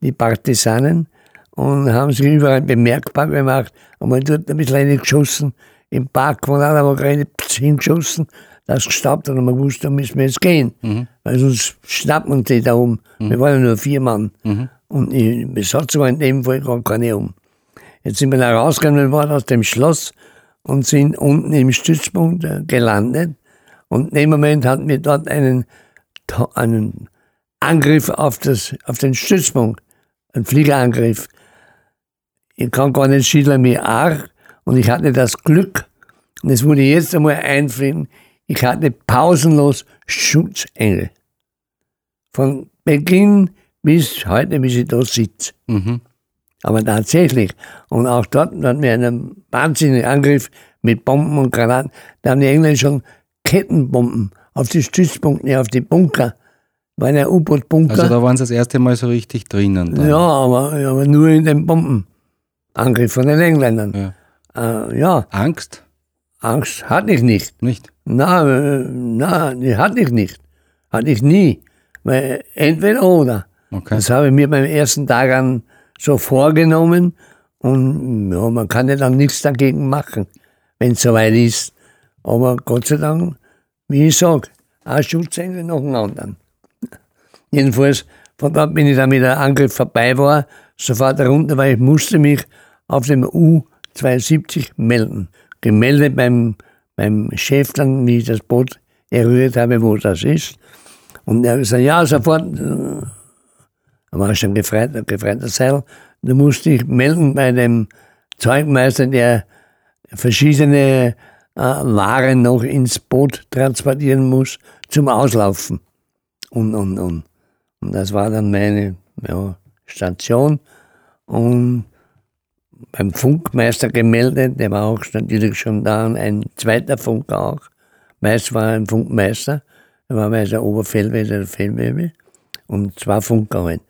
die Partisanen, und haben sich überall bemerkbar gemacht. Und man dort ein bisschen geschossen, im Park von einer aber gerade hingeschossen, das gestaubt hat und man wusste, da müssen wir jetzt gehen. Mhm. Weil sonst schnappen uns die da um. Wir waren ja nur vier Mann. Und die Besatzung in dem Fall gar keine um. Jetzt sind wir da rausgegangen worden aus dem Schloss und sind unten im Stützpunkt äh, gelandet. Und in dem Moment hatten wir dort einen, einen Angriff auf, das, auf den Stützpunkt, einen Fliegerangriff. Ich kann gar nicht schildern, wie arg. Und ich hatte das Glück, und das wurde jetzt einmal einfliegen, ich hatte pausenlos Schutzengel. Von Beginn bis heute, bis ich da sitze. Mhm. Aber tatsächlich. Und auch dort hatten wir einen wahnsinnigen Angriff mit Bomben und Granaten. Da haben die Engländer schon Kettenbomben auf die Stützpunkte, auf die Bunker. Waren ja U-Boot-Bunker. Also da waren sie das erste Mal so richtig drinnen. Dann. ja, aber, aber nur in den Bombenangriff von den Engländern. Ja. Äh, ja, Angst? Angst hatte ich nicht. Nicht? Na, äh, na, die hatte ich nicht. Hatte ich nie. Weil entweder oder. Okay. Das habe ich mir beim ersten Tag an so vorgenommen und ja, man kann ja dann nichts dagegen machen, wenn es soweit ist. Aber Gott sei Dank, wie ich sage, ein Schutzengel nach dem anderen. Jedenfalls, von dort bin ich dann, wie der Angriff vorbei war, sofort runter, weil ich musste mich auf dem U-270 melden. Gemeldet beim, beim Chef dann, wie ich das Boot errührt habe, wo das ist. Und er hat gesagt, ja, sofort, da war ich schon gefreut, gefreiter Seil. Du musst dich melden bei dem Zeugmeister, der verschiedene äh, Waren noch ins Boot transportieren muss zum Auslaufen. Und, und, und. Und das war dann meine ja, Station. Und beim Funkmeister gemeldet, der war auch natürlich schon da, und ein zweiter Funker auch. Meist war ein Funkmeister, der war meist der Oberfeldwebel, der Feldwebel, und zwei Funker halt.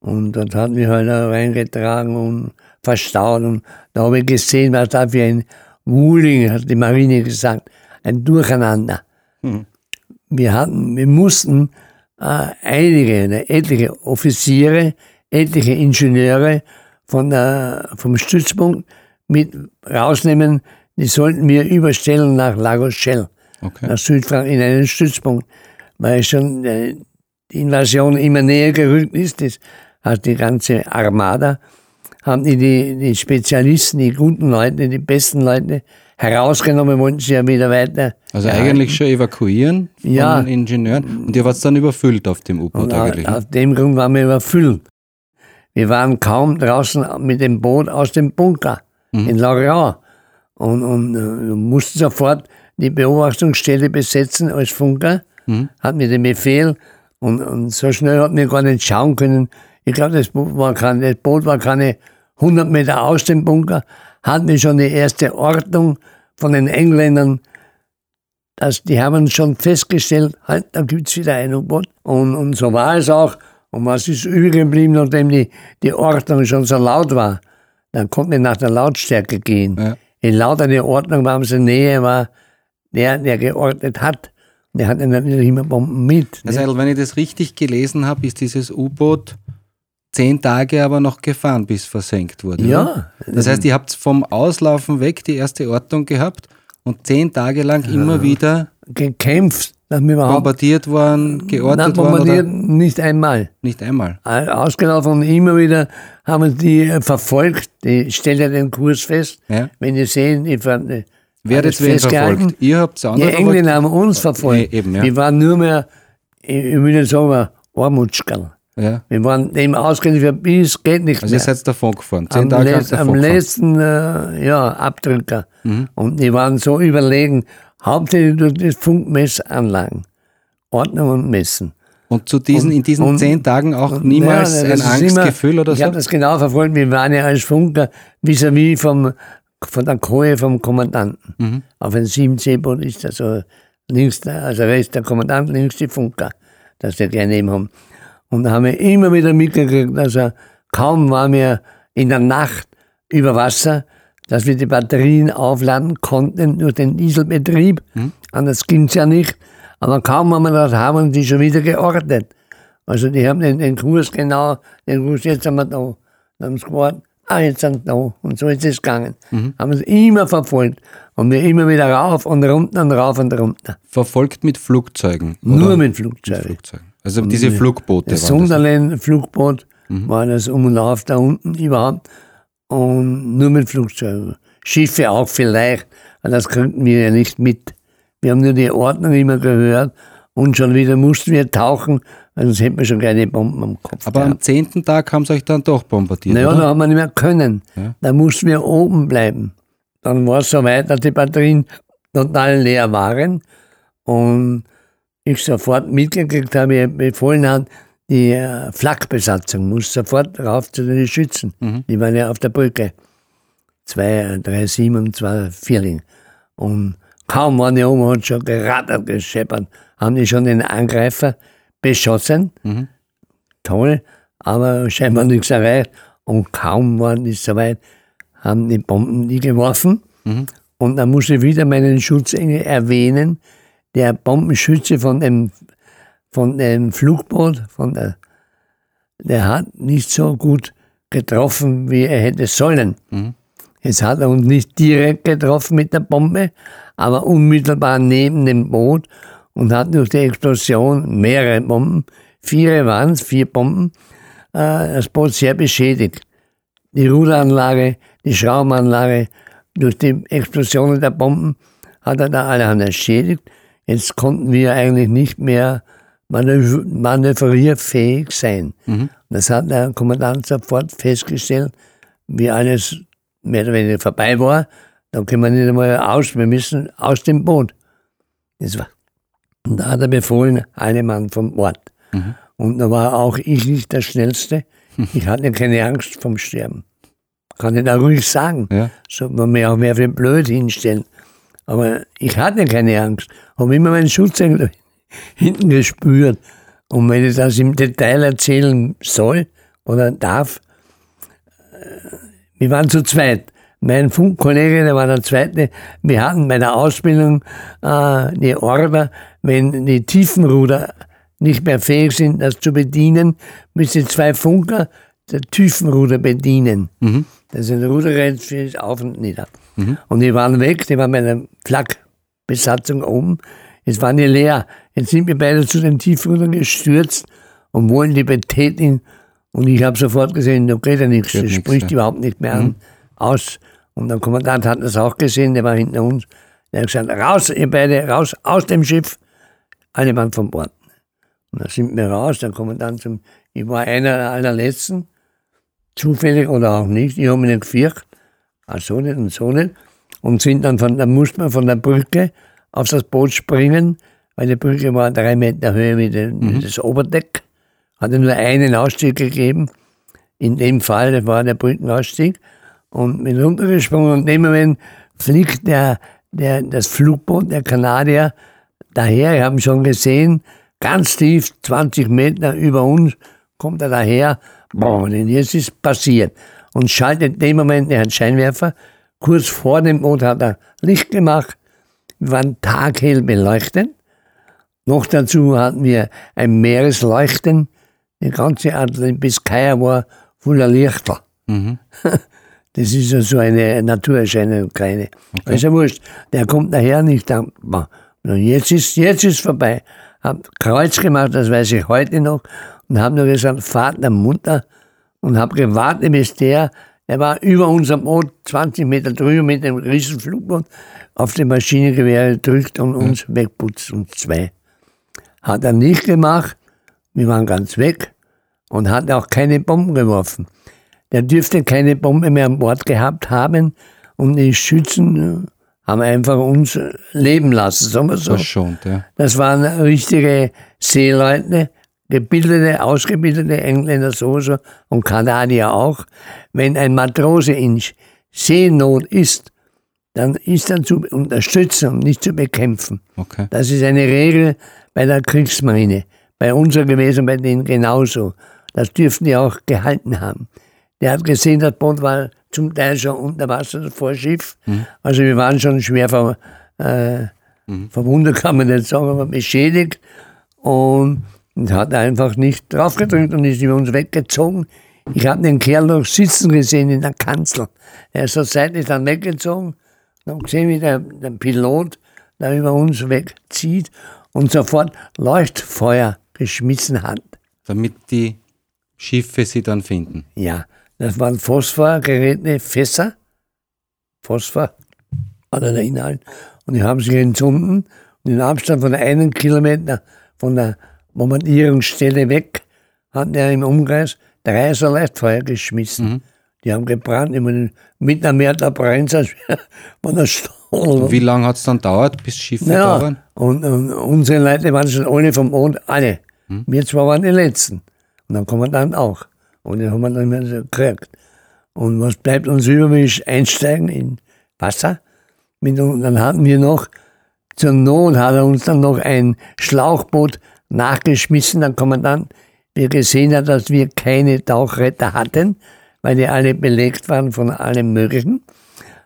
Und dort hat mich halt auch reingetragen und verstaut. Und da habe ich gesehen, was da für ein Wuling, hat die Marine gesagt, ein Durcheinander. Wir, hatten, wir mussten äh, einige, oder etliche Offiziere, etliche Ingenieure von der, vom Stützpunkt mit rausnehmen. Die sollten wir überstellen nach Lagos Shell, Okay. nach Südfrankreich, in einen Stützpunkt, weil schon äh, die Invasion immer näher gerückt ist. Das hat die ganze Armada, haben die, die, die Spezialisten, die guten Leute, die besten Leute herausgenommen, wollten sie ja wieder weiter. Also erhalten. eigentlich schon evakuieren von Ja. den Ingenieuren. Und ihr wart dann überfüllt auf dem U-Boot Und eigentlich. ne? aus dem Grund waren wir überfüllt. Wir waren kaum draußen mit dem Boot aus dem Bunker in Lorient und, und äh, mussten sofort die Beobachtungsstelle besetzen als Funker. Hatten wir den Befehl und, und so schnell hatten wir gar nicht schauen können. Ich glaube, das, Boot war kein- das Boot war keine 100 Meter aus dem Bunker, hatten wir schon die erste Ordnung von den Engländern dass die haben schon festgestellt, halt, da gibt's wieder ein U-Boot. Und, und so war es auch. Und was ist übrig geblieben, nachdem die, die Ordnung schon so laut war? Dann konnte man nach der Lautstärke gehen. Ja. Je lauter die Ordnung war, umso näher war der, der geordnet hat. Der hatte natürlich immer Bomben mit. Ne? Seidel, wenn ich das richtig gelesen habe, ist dieses U-Boot zehn Tage aber noch gefahren, bis versenkt wurde. Ja. oder? Das heißt, ihr habt vom Auslaufen weg die erste Ordnung gehabt und zehn Tage lang immer wieder Gekämpft, dass wir bombardiert worden, Nein, geortet worden bombardiert oder nicht einmal. nicht einmal. ausgelaufen und immer wieder haben uns die äh, verfolgt. Die stellen ja den Kurs fest. Ja. Wenn die sehen, die ver- Wer hat alles jetzt wen verfolgt? Ihr habt Die andere verfolgt? Engländer haben uns verfolgt. Nee, eben, ja. Wir waren nur mehr, ich ich will nicht sagen, Ohrmutschkerl. Ja. Wir waren dem ausgeliefert, bis geht nicht Also ihr mehr. seid davon gefahren. Zehn am, Tage letz- habt ihr am davon gefahren. letzten äh, ja, Abdrücker. Mhm. Und die waren so überlegen, hauptsächlich durch die Funkmessanlagen. Ordnung und Messen. Und zu diesen, in diesen und- zehn Tagen auch niemals Ja, ein das Angstgefühl immer, oder Ich so? habe das genau verfolgt. Wir waren ja als Funker vis-à-vis vom, von der Koje vom Kommandanten. Mhm. Auf einem 7C-Boot ist das so links, der, also rechts der Kommandant, links die Funker, dass wir gleich neben haben. Und da haben wir immer wieder mitgekriegt, also kaum waren wir in der Nacht über Wasser, dass wir die Batterien aufladen konnten durch den Dieselbetrieb. Anders ging's ja nicht. Aber kaum haben wir das haben die schon wieder geordnet. Also die haben den, den Kurs genau, den Kurs, jetzt sind wir da. Dann haben sie gewartet, ah, jetzt sind wir da. Und so ist es gegangen. Mhm. Haben sie immer verfolgt. Und wir immer wieder rauf und runter und rauf und runter. Verfolgt mit Flugzeugen? Nur mit Flugzeugen. Flugzeugen. Also diese Flugboote Das waren das. Sunderland-Flugboot war das Um und Auf da unten überhaupt. Und nur mit Flugzeugen. Schiffe auch vielleicht, aber das kriegten wir ja nicht mit. Wir haben nur die Ordnung immer gehört und schon wieder mussten wir tauchen, weil sonst hätten wir schon keine Bomben am Kopf. Aber gehabt. am zehnten Tag haben sie euch dann doch bombardiert, Naja, oder? da haben wir nicht mehr können. Ja. Da mussten wir oben bleiben. Dann war es so weit, dass die Batterien total leer waren und ich sofort mitgekriegt habe, wie befohlen hat, die äh, Flakbesatzung muss sofort rauf zu den Schützen. Die waren ja auf der Brücke. Zwei, drei Sieben und zwei Vierling. Und kaum waren die oben, hat schon gerattert, gescheppert, haben die schon den Angreifer beschossen toll, aber scheinbar nichts erreicht. Und kaum waren die soweit, haben die Bomben die geworfen. Und dann muss ich wieder meinen Schutzengel erwähnen, der Bombenschütze von dem, von dem Flugboot, von der, der hat nicht so gut getroffen, wie er hätte sollen. Jetzt hat er uns nicht direkt getroffen mit der Bombe, aber unmittelbar neben dem Boot und hat durch die Explosion mehrere Bomben, vier waren es, vier Bomben, äh, das Boot sehr beschädigt. Die Ruderanlage, die Schraubenanlage, durch die Explosionen der Bomben hat er da alle erschädigt. Jetzt konnten wir eigentlich nicht mehr manövrierfähig sein. Das hat der Kommandant sofort festgestellt, wie alles mehr oder weniger vorbei war. Da können wir nicht einmal aus, wir müssen aus dem Boot. Das war. Und da hat er befohlen, alle Mann vom Ort. Und da war auch ich nicht der Schnellste. Ich hatte keine Angst vom Sterben. Kann ich da ruhig sagen. Ja. So man mir auch mehr für blöd hinstellen. Aber ich hatte keine Angst. Habe immer meinen Schutzengel hinten gespürt. Und wenn ich das im Detail erzählen soll oder darf, äh, wir waren zu zweit. Mein Funkkollege, der war der Zweite, wir hatten bei der Ausbildung äh, die Order, wenn die Tiefenruder nicht mehr fähig sind, das zu bedienen, müssen zwei Funker das Tiefenruder bedienen. Das ist ein Rudergerät für das Auf und Nieder. Und die waren weg, die waren bei der Flakbesatzung oben. Jetzt waren die leer. Jetzt sind wir beide zu den Tiefenrudern gestürzt und wollen die betätigen. Und ich habe sofort gesehen, da geht ja nichts, das spricht ja. überhaupt nicht mehr an. Aus. Und der Kommandant hat das auch gesehen, der war hinter uns. Der hat gesagt, raus, ihr beide, raus aus dem Schiff. Alle waren von Bord. Und da sind wir raus, der Kommandant zum, ich war einer der allerletzten, zufällig oder auch nicht, ich habe mich nicht gefürchtet, ach so nicht und so nicht. Und sind dann von, dann musste man von der Brücke auf das Boot springen, weil die Brücke war drei Meter Höhe wie, den, wie das Oberdeck. Hatte nur einen Ausstieg gegeben. In dem Fall, das war der Brückenausstieg. Und bin runtergesprungen und in dem Moment fliegt der, der, das Flugboot, der Kanadier, daher. Ich habe ihn schon gesehen, ganz tief, 20 Meter über uns, kommt er daher. Boah, und jetzt ist passiert. Und schaltet in dem Moment den Scheinwerfer. Kurz vor dem Boot hat er Licht gemacht. Wir waren taghell beleuchtet. Noch dazu hatten wir ein Meeresleuchten. Die ganze Atlantik bis Kaya war voller Lichter. Das ist ja so eine Naturerscheinung, keine. Also wurscht, der kommt daher nicht. Da, und jetzt ist, jetzt ist vorbei. Hab Kreuz gemacht, das weiß ich heute noch. Und hab nur gesagt, Vater, Mutter. Und hab gewartet, bis der, der war über unserem Boot, 20 Meter drüber mit dem riesen Flugboot, auf die Maschinengewehre drückt und uns wegputzt, uns zwei. Hat er nicht gemacht. Wir waren ganz weg und hat auch keine Bomben geworfen. Der dürfte keine Bombe mehr an Bord gehabt haben und die Schützen haben einfach uns leben lassen, sagen wir so. Verschont, ja. Das waren richtige Seeleute, gebildete, ausgebildete Engländer sowieso und Kanadier auch. Wenn ein Matrose in Seenot ist, dann ist er zu unterstützen und nicht zu bekämpfen. Okay. Das ist eine Regel bei der Kriegsmarine. Bei uns gewesen, bei denen genauso. Das dürften die auch gehalten haben. Der hat gesehen, das Boot war zum Teil schon unter Wasser, das Vorschiff. Also wir waren schon schwer ver, äh, Verwundet kann man nicht sagen, aber beschädigt. Und, und hat einfach nicht draufgedrückt und ist über uns weggezogen. Ich habe den Kerl noch sitzen gesehen in der Kanzel. Er ist so seitlich dann weggezogen und habe gesehen, wie der, der Pilot da über uns wegzieht und sofort Leuchtfeuer geschmissen hat. Damit die Schiffe sie dann finden. Ja, das waren phosphorgerätene Fässer. Phosphor oder der Inhalt. Und die haben sich entzünden. Und in Abstand von einem Kilometer von der Momentierungsstelle weg hat er im Umkreis drei so Leuchtfeuer geschmissen. Die haben gebrannt. Ich meine, mit einem Meter brennt es, als wenn der Stahl. Wie lange hat es dann dauert, bis Schiffe da Ja, waren? und, und unsere Leute waren schon alle vom Mond, alle. Wir zwei waren die Letzten. Und dann kommen dann auch. Und die haben wir dann mehr so gekriegt. Und was bleibt uns über, ist einsteigen in Wasser. Und dann hatten wir noch, zur Not hat er uns dann noch ein Schlauchboot nachgeschmissen. Der Kommandant, wir gesehen hat, dass wir keine Tauchretter hatten, weil die alle belegt waren von allem Möglichen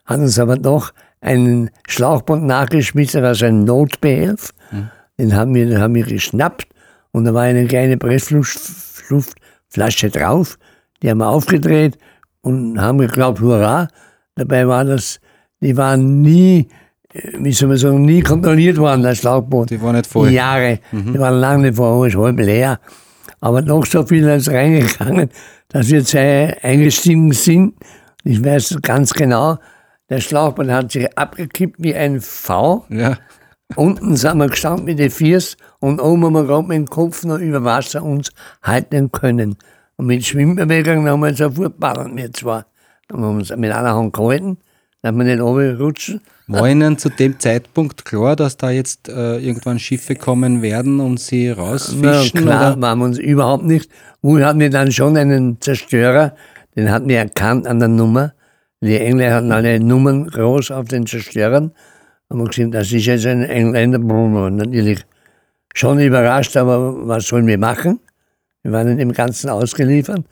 hat uns aber doch einen Schlauchboot nachgeschmissen, also ein Notbehelf. Den haben wir, den haben wir geschnappt und da war eine kleine Pressluftflasche drauf. Die haben wir aufgedreht und haben geglaubt, hurra. Dabei war das, die waren nie, wie soll man sagen, nie kontrolliert worden, das Schlauchboot. Die waren nicht voll. Jahre. Die waren lange nicht voll, ist halb leer. Aber noch so viel ist reingegangen, dass wir zwei eingestiegen sind. Ich weiß ganz genau, der Schlauchboot hat sich abgekippt wie ein V. Ja. Unten sind wir gestanden mit den Viers und oben haben wir gerade mit dem Kopf noch über Wasser uns halten können. Und mit Schwimmbewegungen haben wir uns sofort ballern, wir zwar. Dann haben wir uns mit einer Hand gehalten, dass wir nicht runterrutschen. War Ihnen zu dem Zeitpunkt klar, dass da jetzt äh, irgendwann Schiffe kommen werden und sie Na rausfischen? klar, oder? waren wir uns überhaupt nicht. Wohl hatten wir dann schon einen Zerstörer, den hatten wir erkannt an der Nummer. Die Engländer hatten alle Nummern groß auf den Zerstörern. Haben wir gesehen, das ist jetzt ein Engländer. Natürlich schon überrascht, aber was sollen wir machen? Wir waren dem Ganzen ausgeliefert.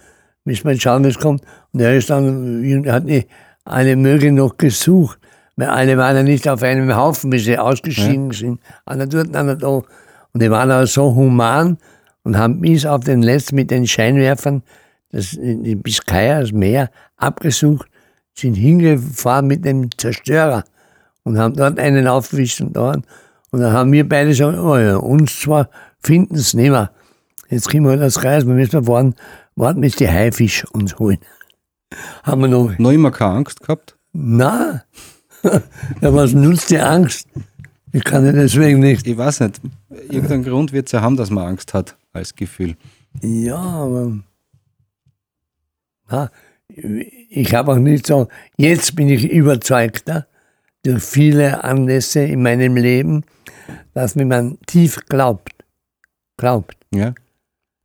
Müssen wir jetzt schauen, was kommt. Und er ist dann, hat die alle Mögen noch gesucht. Weil alle waren ja nicht auf einem Haufen, bis sie ausgeschieden sind. Einer dort, einer da. Und die waren auch so human und haben bis auf den letzten mit den Scheinwerfern das, die Biskaya, das Meer, abgesucht, sind hingefahren mit dem Zerstörer und haben dort einen aufgewischt und dort. Und dann haben wir beide gesagt, oh ja, uns zwar finden es nicht mehr. Jetzt kriegen wir das Kreis, wir müssen warten, warten bis die Haifisch uns holen. Haben wir noch, Noch immer keine Angst gehabt? na, ja, was nutzt die Angst? Ich kann ja deswegen nicht. Ich weiß nicht. Irgendeinen Grund wird es ja haben, dass man Angst hat, als Gefühl. Ja, aber na, ich habe auch nicht so, jetzt bin ich überzeugter durch viele Anlässe in meinem Leben, dass wenn man tief glaubt, glaubt, Ja,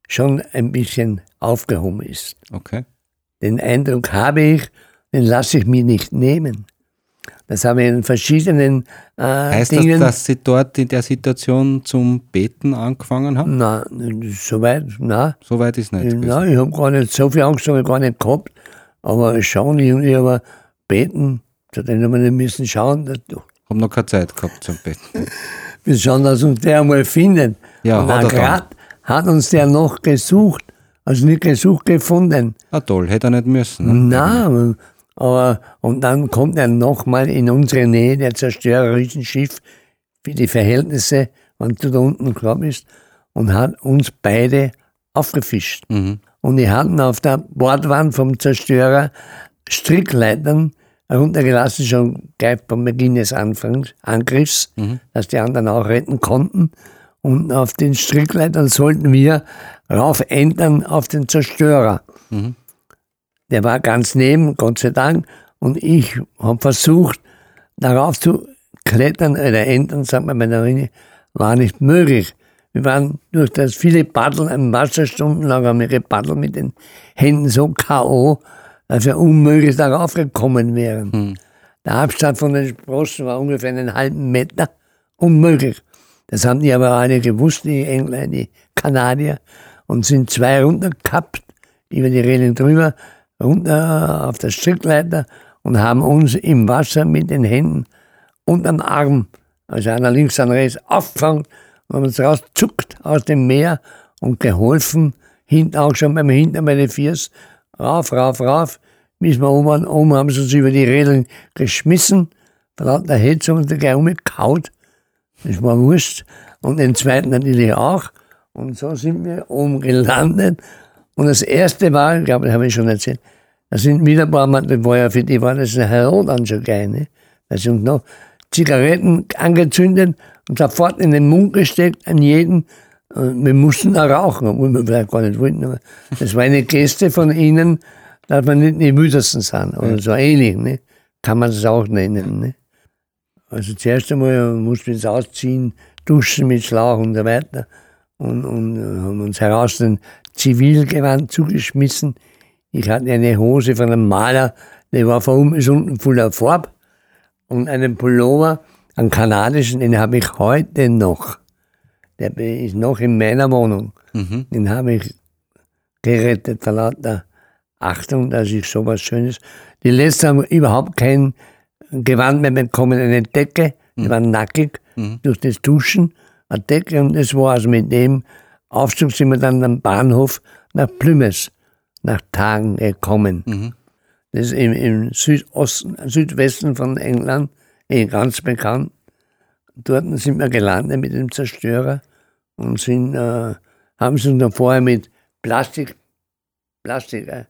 schon ein bisschen aufgehoben ist. okay. Den Eindruck habe ich, den lasse ich mir nicht nehmen. Das habe ich in verschiedenen äh, Heißt Dingen. das, dass Sie dort in der Situation zum Beten angefangen haben? na, soweit, na, So weit ist nicht. Nein, ich habe gar nicht so viel Angst, habe ich gar nicht gehabt. Aber schon, ich, ich aber beten, zu denen wir müssen schauen, dass, Hab noch keine Zeit gehabt zum Beten. wir schauen, dass uns der einmal findet. Ja, Und hat er dann. grad hat uns der noch gesucht, also nicht gesucht gefunden. Ah toll, hätte er nicht müssen. Ne? Na, aber und dann kommt er nochmal in unsere Nähe, der Zerstörer Riesenschiff, für die Verhältnisse, wenn du da unten klar bist, und hat uns beide aufgefischt. Mhm. Und die hatten auf der Bordwand vom Zerstörer Strickleitern heruntergelassen, schon gleich beim Beginn des Anfangs, Angriffs, dass die anderen auch retten konnten. Und auf den Strickleitern sollten wir rauf entern auf den Zerstörer. Der war ganz neben, Gott sei Dank. Und ich habe versucht, darauf zu klettern oder entern, sagt man bei der Marine, war nicht möglich. Wir waren durch das viele Paddeln im Wasser stundenlang haben wir gepaddelt mit den Händen so K.O., dass wir unmöglich darauf gekommen wären. Der Abstand von den Sprossen war ungefähr einen halben Meter. Unmöglich. Das haben die aber alle gewusst, die Engländer, die Kanadier, und sind zwei runtergekappt, über die Reling drüber, runter auf der Strickleiter und haben uns im Wasser mit den Händen unterm Arm Also einer links, einer rechts aufgefangen und haben uns rauszuckt aus dem Meer und geholfen. Hinten auch schon beim Hinten meine Fiers. Rauf, rauf, rauf. Bis wir oben waren. Oben haben sie uns über die Räder geschmissen. Dann hat der Hetz uns gleich umgekaut. Das war wurscht. Und den zweiten natürlich auch. Und so sind wir oben gelandet. Und das erste war, ich glaube, das habe ich schon erzählt, da sind wieder ein paar Mal, das war ja für die war das ein Herod dann schon geil, ne? Da sind noch Zigaretten angezündet und sofort in den Mund gesteckt an jeden. Und wir mussten da rauchen, obwohl wir vielleicht gar nicht wollten. Aber das war eine Geste von ihnen, dass wir nicht die müdesten sind oder so ähnlich. Ne? Kann man das auch nennen. Ne? Also zuerst einmal mussten wir uns ausziehen, duschen mit Schlauch und so weiter und, und haben uns heraus den Zivilgewand zugeschmissen. Ich hatte eine Hose von einem Maler, die war von oben bis unten voller Farbe und einen Pullover, einen kanadischen, den habe ich heute noch. Der ist noch in meiner Wohnung. Mhm. Den habe ich gerettet von lauter Achtung, dass ich sowas Schönes. Die letzten haben überhaupt kein Gewand mehr bekommen, eine Decke, die waren nackig Mhm. durch das Duschen, eine Decke und das war's. Mit dem Aufzug sind wir dann am Bahnhof nach Plymouth, nach Tagen gekommen. Mhm. Das ist im, im Südosten, Südwesten von England, eh ganz bekannt. Dort sind wir gelandet mit dem Zerstörer und sind, äh, haben sie uns noch vorher mit Plastik, Plastik, äh,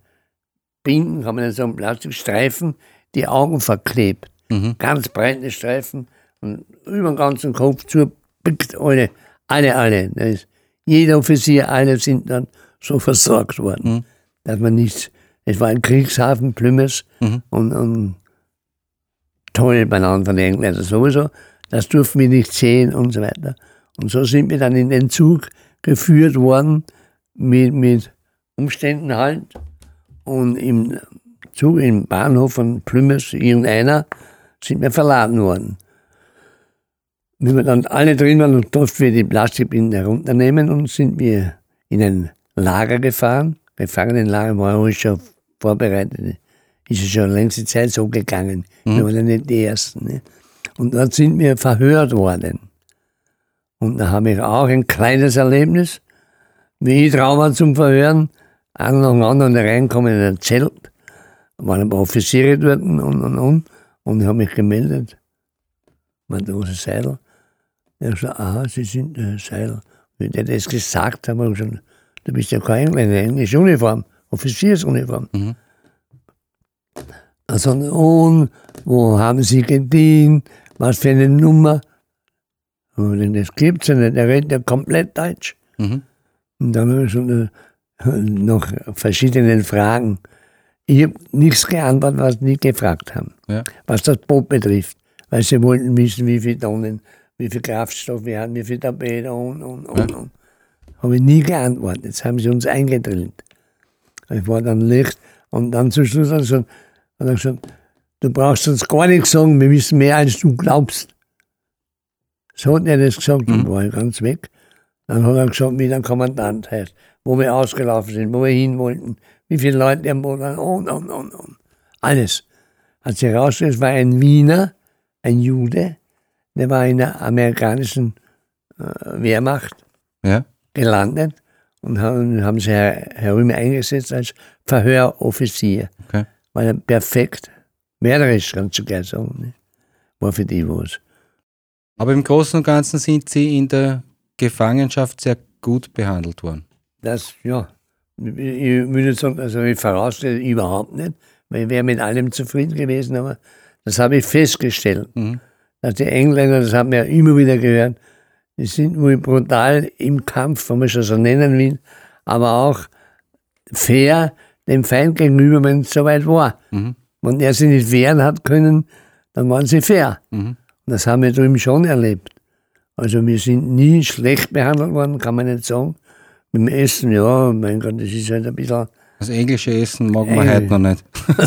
Binden, kann man nicht sagen, Plastikstreifen, die Augen verklebt. Mhm. Ganz breite Streifen und über den ganzen Kopf zu, pickt alle, alle, alle. Ist, jeder Offizier, alle sind dann so versorgt worden, Mhm. dass man nichts, es war ein Kriegshafen, Plymouth, Mhm. und, und toll beieinander von den Engländern sowieso. Das durften wir nicht sehen und so weiter. Und so sind wir dann in den Zug geführt worden mit, mit Umständen halt. Und im Zug, im Bahnhof von Plymouth, irgendeiner, sind wir verladen worden. Wie wir dann alle drin waren, durften wir die Plastikbinden herunternehmen und sind wir in ein Lager gefahren. Gefangenenlager war alles schon vorbereitet. Ist ja schon längste Zeit so gegangen. Wir waren ja nicht die Ersten. Ne? Und dort sind wir verhört worden. Und da habe ich auch ein kleines Erlebnis, wie ich drauf war zum Verhören. Einer nach dem anderen reinkommen in ein Zelt. Waren ein paar Offiziere dort und, und, und. Und ich habe mich gemeldet. Matrose Seidel. Er sagt, aha, Sie sind der Seidel. Wie der das gesagt hat, habe ich gesagt, du bist ja kein Engländer, englische Uniform, Offiziersuniform. Mhm. Also, und wo haben Sie gedient? Was für eine Nummer? Und denn das gibt's ja nicht, der redet ja komplett Deutsch. Mhm. Und dann habe ich so eine, noch verschiedene Fragen. Ich habe nichts geantwortet, was sie nicht gefragt haben, Ja. was das Boot betrifft. Weil sie wollten wissen, wie viel Tonnen, wie viel Kraftstoff wir haben, wie viel Tapete und, und, und. und. Habe ich nie geantwortet. Jetzt haben sie uns eingedrillt. Ich war dann Licht und dann zum Schluss hat er gesagt, hat er gesagt du brauchst uns gar nichts sagen, wir wissen mehr, als du glaubst. So hat er das gesagt, dann war ich ganz weg. Dann hat er gesagt, wie der Kommandant heißt, wo wir ausgelaufen sind, wo wir hin wollten, wie viele Leute am Boot waren und, und, und, und. Alles. Hat sich herausgestellt, es war ein Wiener, ein Jude, der war in der amerikanischen äh, Wehrmacht Ja. gelandet und haben, haben sie Herr, Herr eingesetzt als Verhöroffizier. Okay. War er perfekt, wählerisch, kannst du gleich sagen. Ne? War für die was. Aber im Großen und Ganzen sind Sie in der Gefangenschaft sehr gut behandelt worden. Das, ja, ich würde sagen, also ich vorausstelle überhaupt nicht, weil ich wäre mit allem zufrieden gewesen, aber das habe ich festgestellt. Mhm. Dass die Engländer, das haben wir ja immer wieder gehört, die sind wohl brutal im Kampf, wenn man schon so nennen will, aber auch fair dem Feind gegenüber, wenn es soweit war. Mhm. Wenn er sich nicht wehren hat können, dann waren sie fair. Mhm. Das haben wir drüben schon erlebt. Also wir sind nie schlecht behandelt worden, kann man nicht sagen. Mit dem Essen, ja, mein Gott, das ist halt ein bisschen, Das englische Essen mag man heute noch nicht.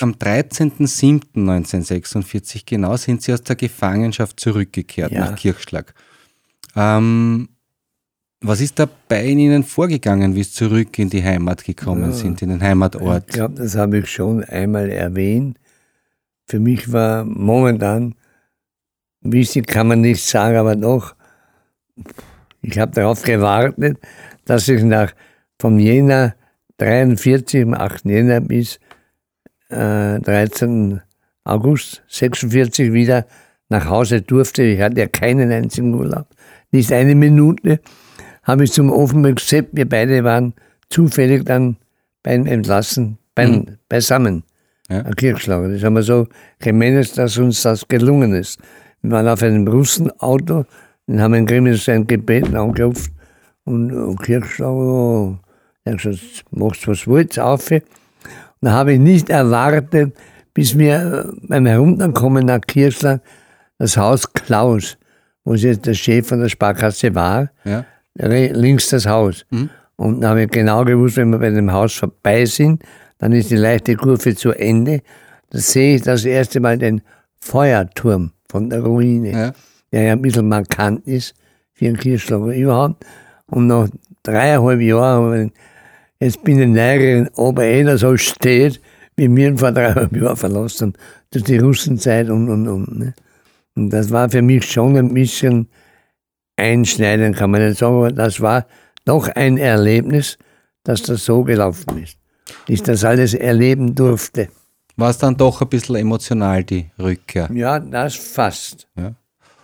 Am 13.07.1946 genau sind Sie aus der Gefangenschaft zurückgekehrt Ja. nach Kirchschlag. Ähm, was ist da bei Ihnen vorgegangen, wie Sie zurück in die Heimat gekommen sind, in den ich Heimatort? glaube, das habe ich schon einmal erwähnt. Für mich war momentan wichtig kann man nicht sagen, aber doch, ich habe darauf gewartet, dass ich nach vom Jänner 43, am 8. Jänner bis äh, 13. August 46 wieder nach Hause durfte. Ich hatte ja keinen einzigen Urlaub. Nicht eine Minute habe ich zum Offenburg Sepp, wir beide waren zufällig dann beim Entlassen, beim, mhm. beisammen. Ja. Ein Kirchschlager. Das haben wir so gemanagt, dass uns das gelungen ist. Wir waren auf einem Russenauto und haben in Grimmel sein Gebet angeklopft und, und Kirchschlager, oh, er hat gesagt, machst was willst, auf. Und da habe ich nicht erwartet, bis wir beim Herunterkommen nach Kirchland das Haus Klaus, wo jetzt der Chef von der Sparkasse war, ja. links das Haus. Mhm. Und dann habe ich genau gewusst, wenn wir bei dem Haus vorbei sind, dann ist die leichte Kurve zu Ende. Da sehe ich das erste Mal den Feuerturm von der Ruine, ja. Der ja ein bisschen markant ist für einen Kirchschlager überhaupt. Und nach dreieinhalb Jahren, jetzt bin ich Neugierig, ob einer so steht, wie wir ihn vor dreieinhalb Jahren verlassen haben, durch die Russenzeit und, und, und. Ne? Und das war für mich schon ein bisschen einschneidend, kann man nicht sagen, aber das war doch ein Erlebnis, dass das so gelaufen ist. Ich das alles erleben durfte. War es dann doch ein bisschen emotional, die Rückkehr? Ja, das fast. Ja.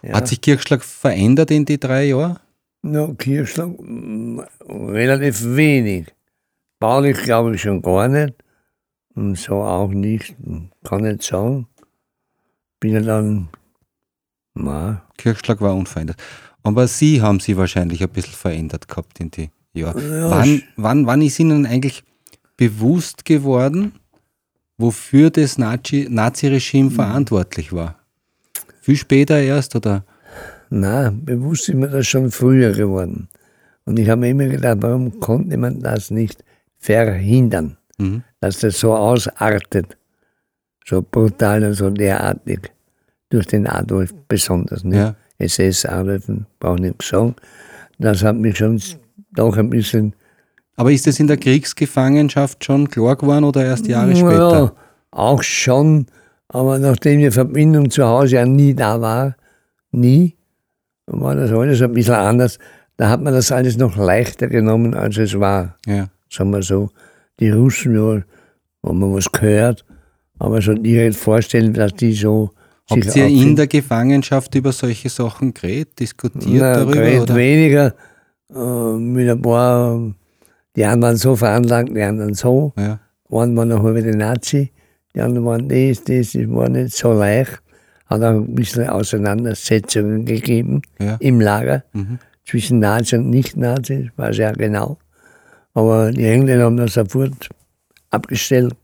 Ja. Hat sich Kirchschlag verändert in die drei Jahre? No, Kirchschlag mm, relativ wenig. Baulich glaube ich schon gar nicht. Und so auch nicht. Kann nicht sagen. Bin ja dann. Na. Kirchschlag war unverändert. Aber Sie haben sich wahrscheinlich ein bisschen verändert gehabt in die Jahre. Ja, wann, wann, wann ist Ihnen eigentlich bewusst geworden, wofür das Nazi-Regime mhm. verantwortlich war? Viel später erst, oder? Nein, bewusst ist mir das schon früher geworden. Und ich habe mir immer gedacht, warum konnte man das nicht verhindern, mhm. dass das so ausartet, so brutal und so derartig, durch den Adolf besonders. Nicht? Ja. SS-Arbeiten, brauche ich nicht sagen. Das hat mich schon doch ein bisschen. Aber ist das in der Kriegsgefangenschaft schon klar geworden oder erst Jahre später? Ja, auch schon. Aber nachdem die Verbindung zu Hause ja nie da war, nie, war das alles ein bisschen anders. Da hat man das alles noch leichter genommen, als es war. Ja. Sagen wir so. Die Russen, ja, wo man was gehört, aber so direkt vorstellen, dass die so Habt ihr in der Gefangenschaft über solche Sachen geredet, diskutiert Na, darüber? Geredet oder? weniger. Äh, mit ein paar, die einen waren so veranlagt, die anderen so. Ja. Einen war noch halbe Nazi, die anderen waren das, das, das war nicht so leicht. Hat auch ein bisschen Auseinandersetzungen gegeben ja. im Lager mhm. zwischen Nazi und Nicht-Nazi, das war sehr genau. Aber die Engländer haben das sofort abgestellt.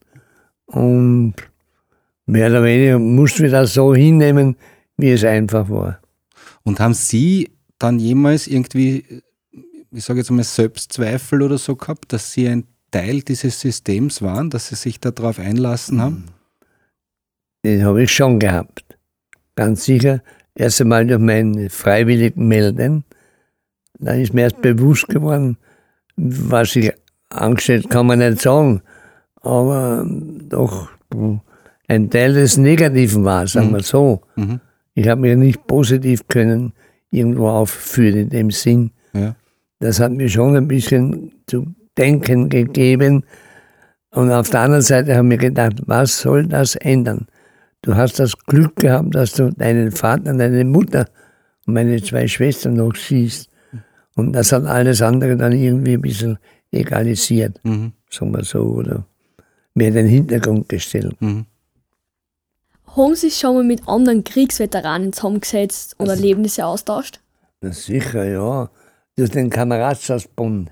Und mehr oder weniger mussten wir das so hinnehmen, wie es einfach war. Und haben Sie dann jemals irgendwie, ich sage jetzt mal, Selbstzweifel oder so gehabt, dass Sie ein Teil dieses Systems waren, dass Sie sich darauf einlassen haben? Den habe ich schon gehabt. Ganz sicher. Erst einmal durch mein freiwilligen Melden. Dann ist mir erst bewusst geworden, was ich angestellt kann man nicht sagen. Aber doch ein Teil des Negativen war, sagen mhm. wir so. Mhm. Ich habe mich nicht positiv können irgendwo aufführen in dem Sinn. Ja. Das hat mir schon ein bisschen zu denken gegeben. Und auf der anderen Seite habe ich mir gedacht, was soll das ändern? Du hast das Glück gehabt, dass du deinen Vater und deine Mutter und meine zwei Schwestern noch siehst. Und das hat alles andere dann irgendwie ein bisschen egalisiert, mhm. sagen wir so, oder mehr in den Hintergrund gestellt. Mhm. Haben Sie sich schon mal mit anderen Kriegsveteranen zusammengesetzt und Erlebnisse austauscht? Na sicher, ja. Durch den Kameradschaftsbund.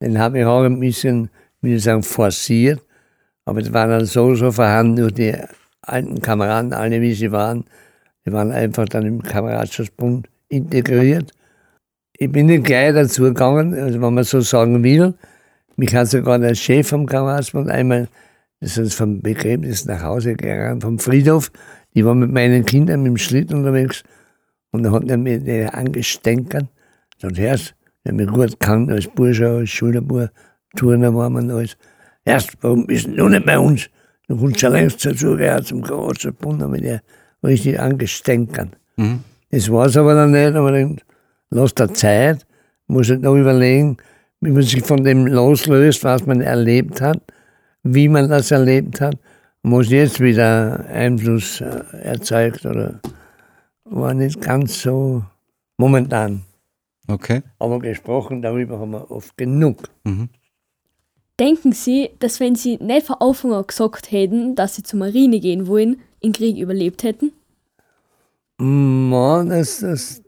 Den habe ich auch ein bisschen, wie ich sagen, forciert. Aber das war dann so, so vorhanden durch die alten Kameraden, alle wie sie waren. Die waren einfach dann im Kameradschaftsbund integriert. Ich bin nicht gleich dazu gegangen, also wenn man so sagen will. Mich hat sogar der Chef vom Kameradschaftsbund einmal ist uns vom Begräbnis nach Hause gegangen, vom Friedhof. Ich war mit meinen Kindern mit dem Schlitten unterwegs und da hat er mir der angestänkert. Sagt, Herz, der mich gut kann als Bursche, als Schulterbur, Turner war man alles. Erst, warum bist du nicht bei uns? Du kommst schon längst dazu, er zum großen Bund, mit der richtig angestänkert. Mhm. Das war es aber dann nicht, aber dann lass der Zeit, muss halt noch überlegen, wie man sich von dem loslöst, was man erlebt hat, wie man das erlebt hat, muss jetzt wieder Einfluss äh, erzeugt oder war nicht ganz so momentan. Okay. Aber gesprochen darüber haben wir oft genug. Mhm. Denken Sie, dass wenn Sie nicht von Anfang an gesagt hätten, dass Sie zur Marine gehen wollen, den Krieg überlebt hätten? Man, das, das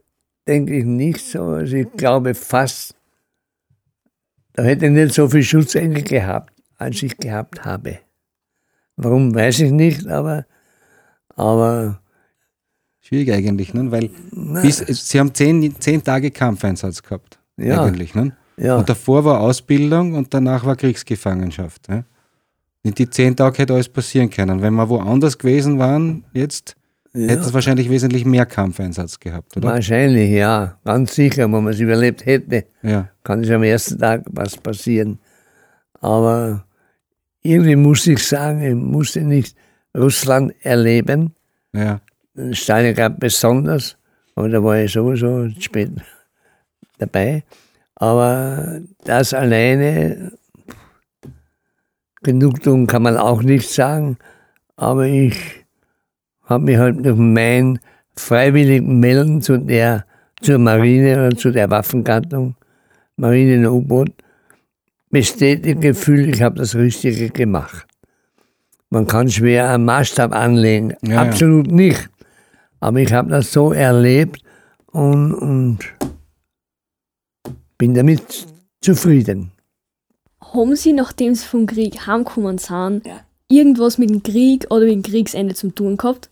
denke ich nicht so. Also ich glaube fast, da hätte ich nicht so viel Schutzengel gehabt, als ich gehabt habe. Warum, weiß ich nicht, aber, aber Schwierig eigentlich, ne? weil bis, Sie haben zehn, zehn Tage Kampfeinsatz gehabt. Ja. Eigentlich, ne? ja, Und davor war Ausbildung und danach war Kriegsgefangenschaft. Ja? In die zehn Tage hätte alles passieren können. Wenn wir woanders gewesen waren, jetzt hätte es wahrscheinlich wesentlich mehr Kampfeinsatz gehabt, oder? wahrscheinlich, ja, ganz sicher, wenn man es überlebt hätte, Ja. kann es am ersten Tag was passieren. Aber irgendwie muss ich sagen, ich musste nicht Russland erleben. ja. Stalingrad besonders, aber da war ich sowieso spät dabei. Aber das alleine, Genugtuung kann man auch nicht sagen, aber ich habe mich halt durch mein freiwilligen Melden zu der, zur Marine oder zu der Waffengattung, Marine und U-Boot, bestätigt gefühlt, ich habe das Richtige gemacht. Man kann schwer einen Maßstab anlegen, Ja, ja. absolut nicht. Aber ich habe das so erlebt und, und bin damit zufrieden. Haben Sie, nachdem Sie vom Krieg heimgekommen sind, irgendwas mit dem Krieg oder mit dem Kriegsende zu tun gehabt?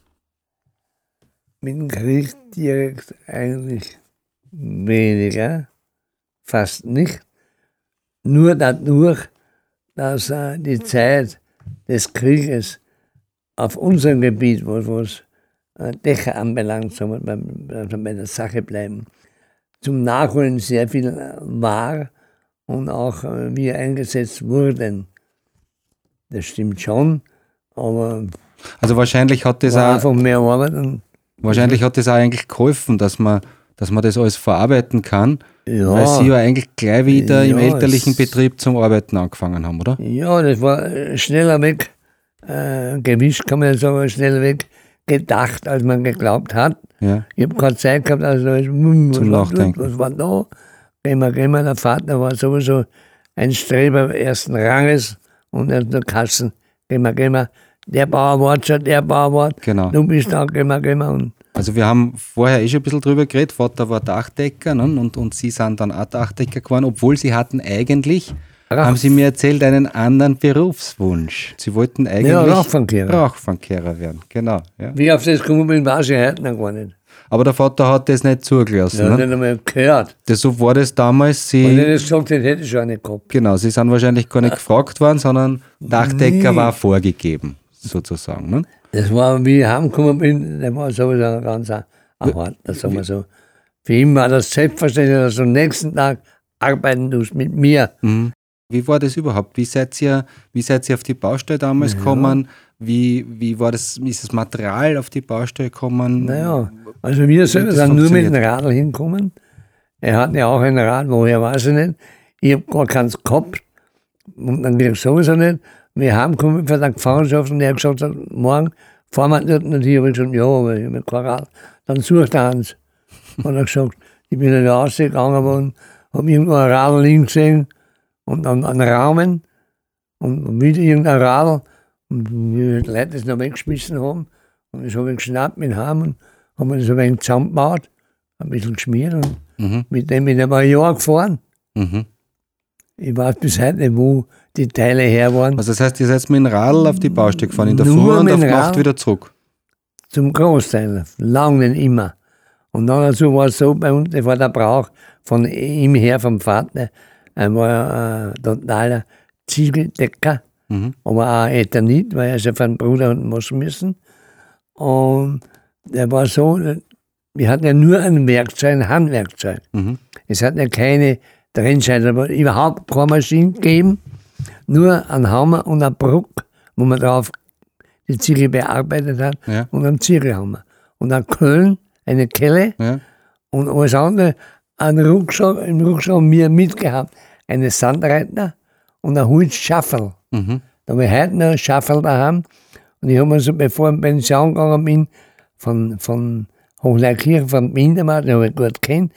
Mit dem Krieg direkt eigentlich weniger, fast nicht. Nur dadurch, dass äh, die Zeit des Krieges auf unserem Gebiet, wo es Dächer anbelangt, wir, beim, also bei der Sache bleiben, zum Nachholen sehr viel äh, war und auch äh, wir eingesetzt wurden. Das stimmt schon, aber Also wahrscheinlich hat das auch, einfach mehr Arbeit wahrscheinlich hat das auch eigentlich geholfen, dass man, dass man das alles verarbeiten kann, ja. weil Sie ja eigentlich gleich wieder im Ja, elterlichen es- Betrieb zum Arbeiten angefangen haben, oder? Ja, das war äh, schneller weg, äh, gewischt kann man sagen, schneller weg gedacht, als man geglaubt hat. Ja. Ich habe keine Zeit gehabt, also hm, was Zum war Nachdenken. was war da? Gehen wir, gehen wir. Der Vater war sowieso ein Streber ersten Ranges und er hat nur Kassen. Gehen wir, gehen wir. Der Bauer war schon, der Bauer war. Genau. Du bist da, gehen wir, gehen wir. Und Also wir haben vorher eh schon ein bisschen drüber geredet, Vater war Dachdecker ne? und, und Sie sind dann auch Dachdecker geworden, obwohl Sie hatten eigentlich, Rauch- haben Sie mir erzählt, einen anderen Berufswunsch. Sie wollten eigentlich Ja, Rauchfangkehrer. Rauchfangkehrer werden, genau. Ja. wie auf das gekommen bin, weiß ich heute noch gar nicht. Aber der Vater hat das nicht zugelassen. Ich habe ne? nicht einmal gehört. Das, so war das damals. Wenn Sie, ich das gesagt hätte, hätte ich schon nicht gehabt. genau, Sie sind wahrscheinlich gar nicht gefragt worden, sondern Dachdecker Nie. war vorgegeben, sozusagen. Ne? Das war, wie ich heimgekommen bin, der war sowieso ein ganz harter, sagen wir so. Für ihn war das selbstverständlich, dass du am nächsten Tag arbeiten tust mit mir. Mhm. Wie war das überhaupt? Wie seid ihr, wie seid ihr auf die Baustelle damals gekommen? Wie, wie war das, ist das Material auf die Baustelle gekommen? Naja, also wir selber sind nur mit dem? Radl hingekommen. Er hat ja auch ein Rad, woher weiß ich nicht. Ich habe gar keins gehabt. Und dann ging sowieso nicht. Wir haben gekommen für die Gefangenschaft und er hat gesagt, morgen fahren wir dort und hier. habe ich gesagt, ja, aber ich habe kein Rad. Dann sucht er eins. Und er hat gesagt, ich bin in die rausgegangen und habe irgendwo ein Radl liegen gesehen und dann einen Rahmen und wieder irgendein Radl. Und wie die Leute das noch weggeschmissen haben. Und das habe ich geschnappt mit Heim und haben das ein wenig zusammengebaut, ein bisschen geschmiert und Mhm. mit dem bin ich aber ein Jahr gefahren. Mhm. Ich weiß bis heute nicht, wo die Teile her waren. Also das heißt, ihr seid mit dem Radl auf die Baustelle gefahren, in der Früh und auf Nacht wieder zurück. Zum Großteil, lang nicht immer. Und dann dazu war es so bei uns, das war der Brauch von ihm her, vom Vater. Er war ein totaler Ziegeldecker, Mhm. aber auch Eternit, weil er sich auf einen Bruder hat machen müssen. Und der war so, wir hatten ja nur ein Werkzeug, ein Handwerkzeug. Mhm. Es hat ja keine Trennscheibe, aber überhaupt keine Maschine gegeben. Nur ein Hammer und ein Bruck, wo man drauf die Ziegel bearbeitet hat Ja. und einen Ziegelhammer. Und ein Köln, eine Kelle Ja. und alles andere. Einen Rucksack, Im Rucksack wir mitgehabt eine Sandreitner und ein Holzschaffel. Mhm. Da habe ich heute noch ein Schaffel daheim. Und ich habe mir so, bevor ich in Pension gegangen bin, von, von Hochleikirchen, von Mindermarkt, den habe ich gut kennt,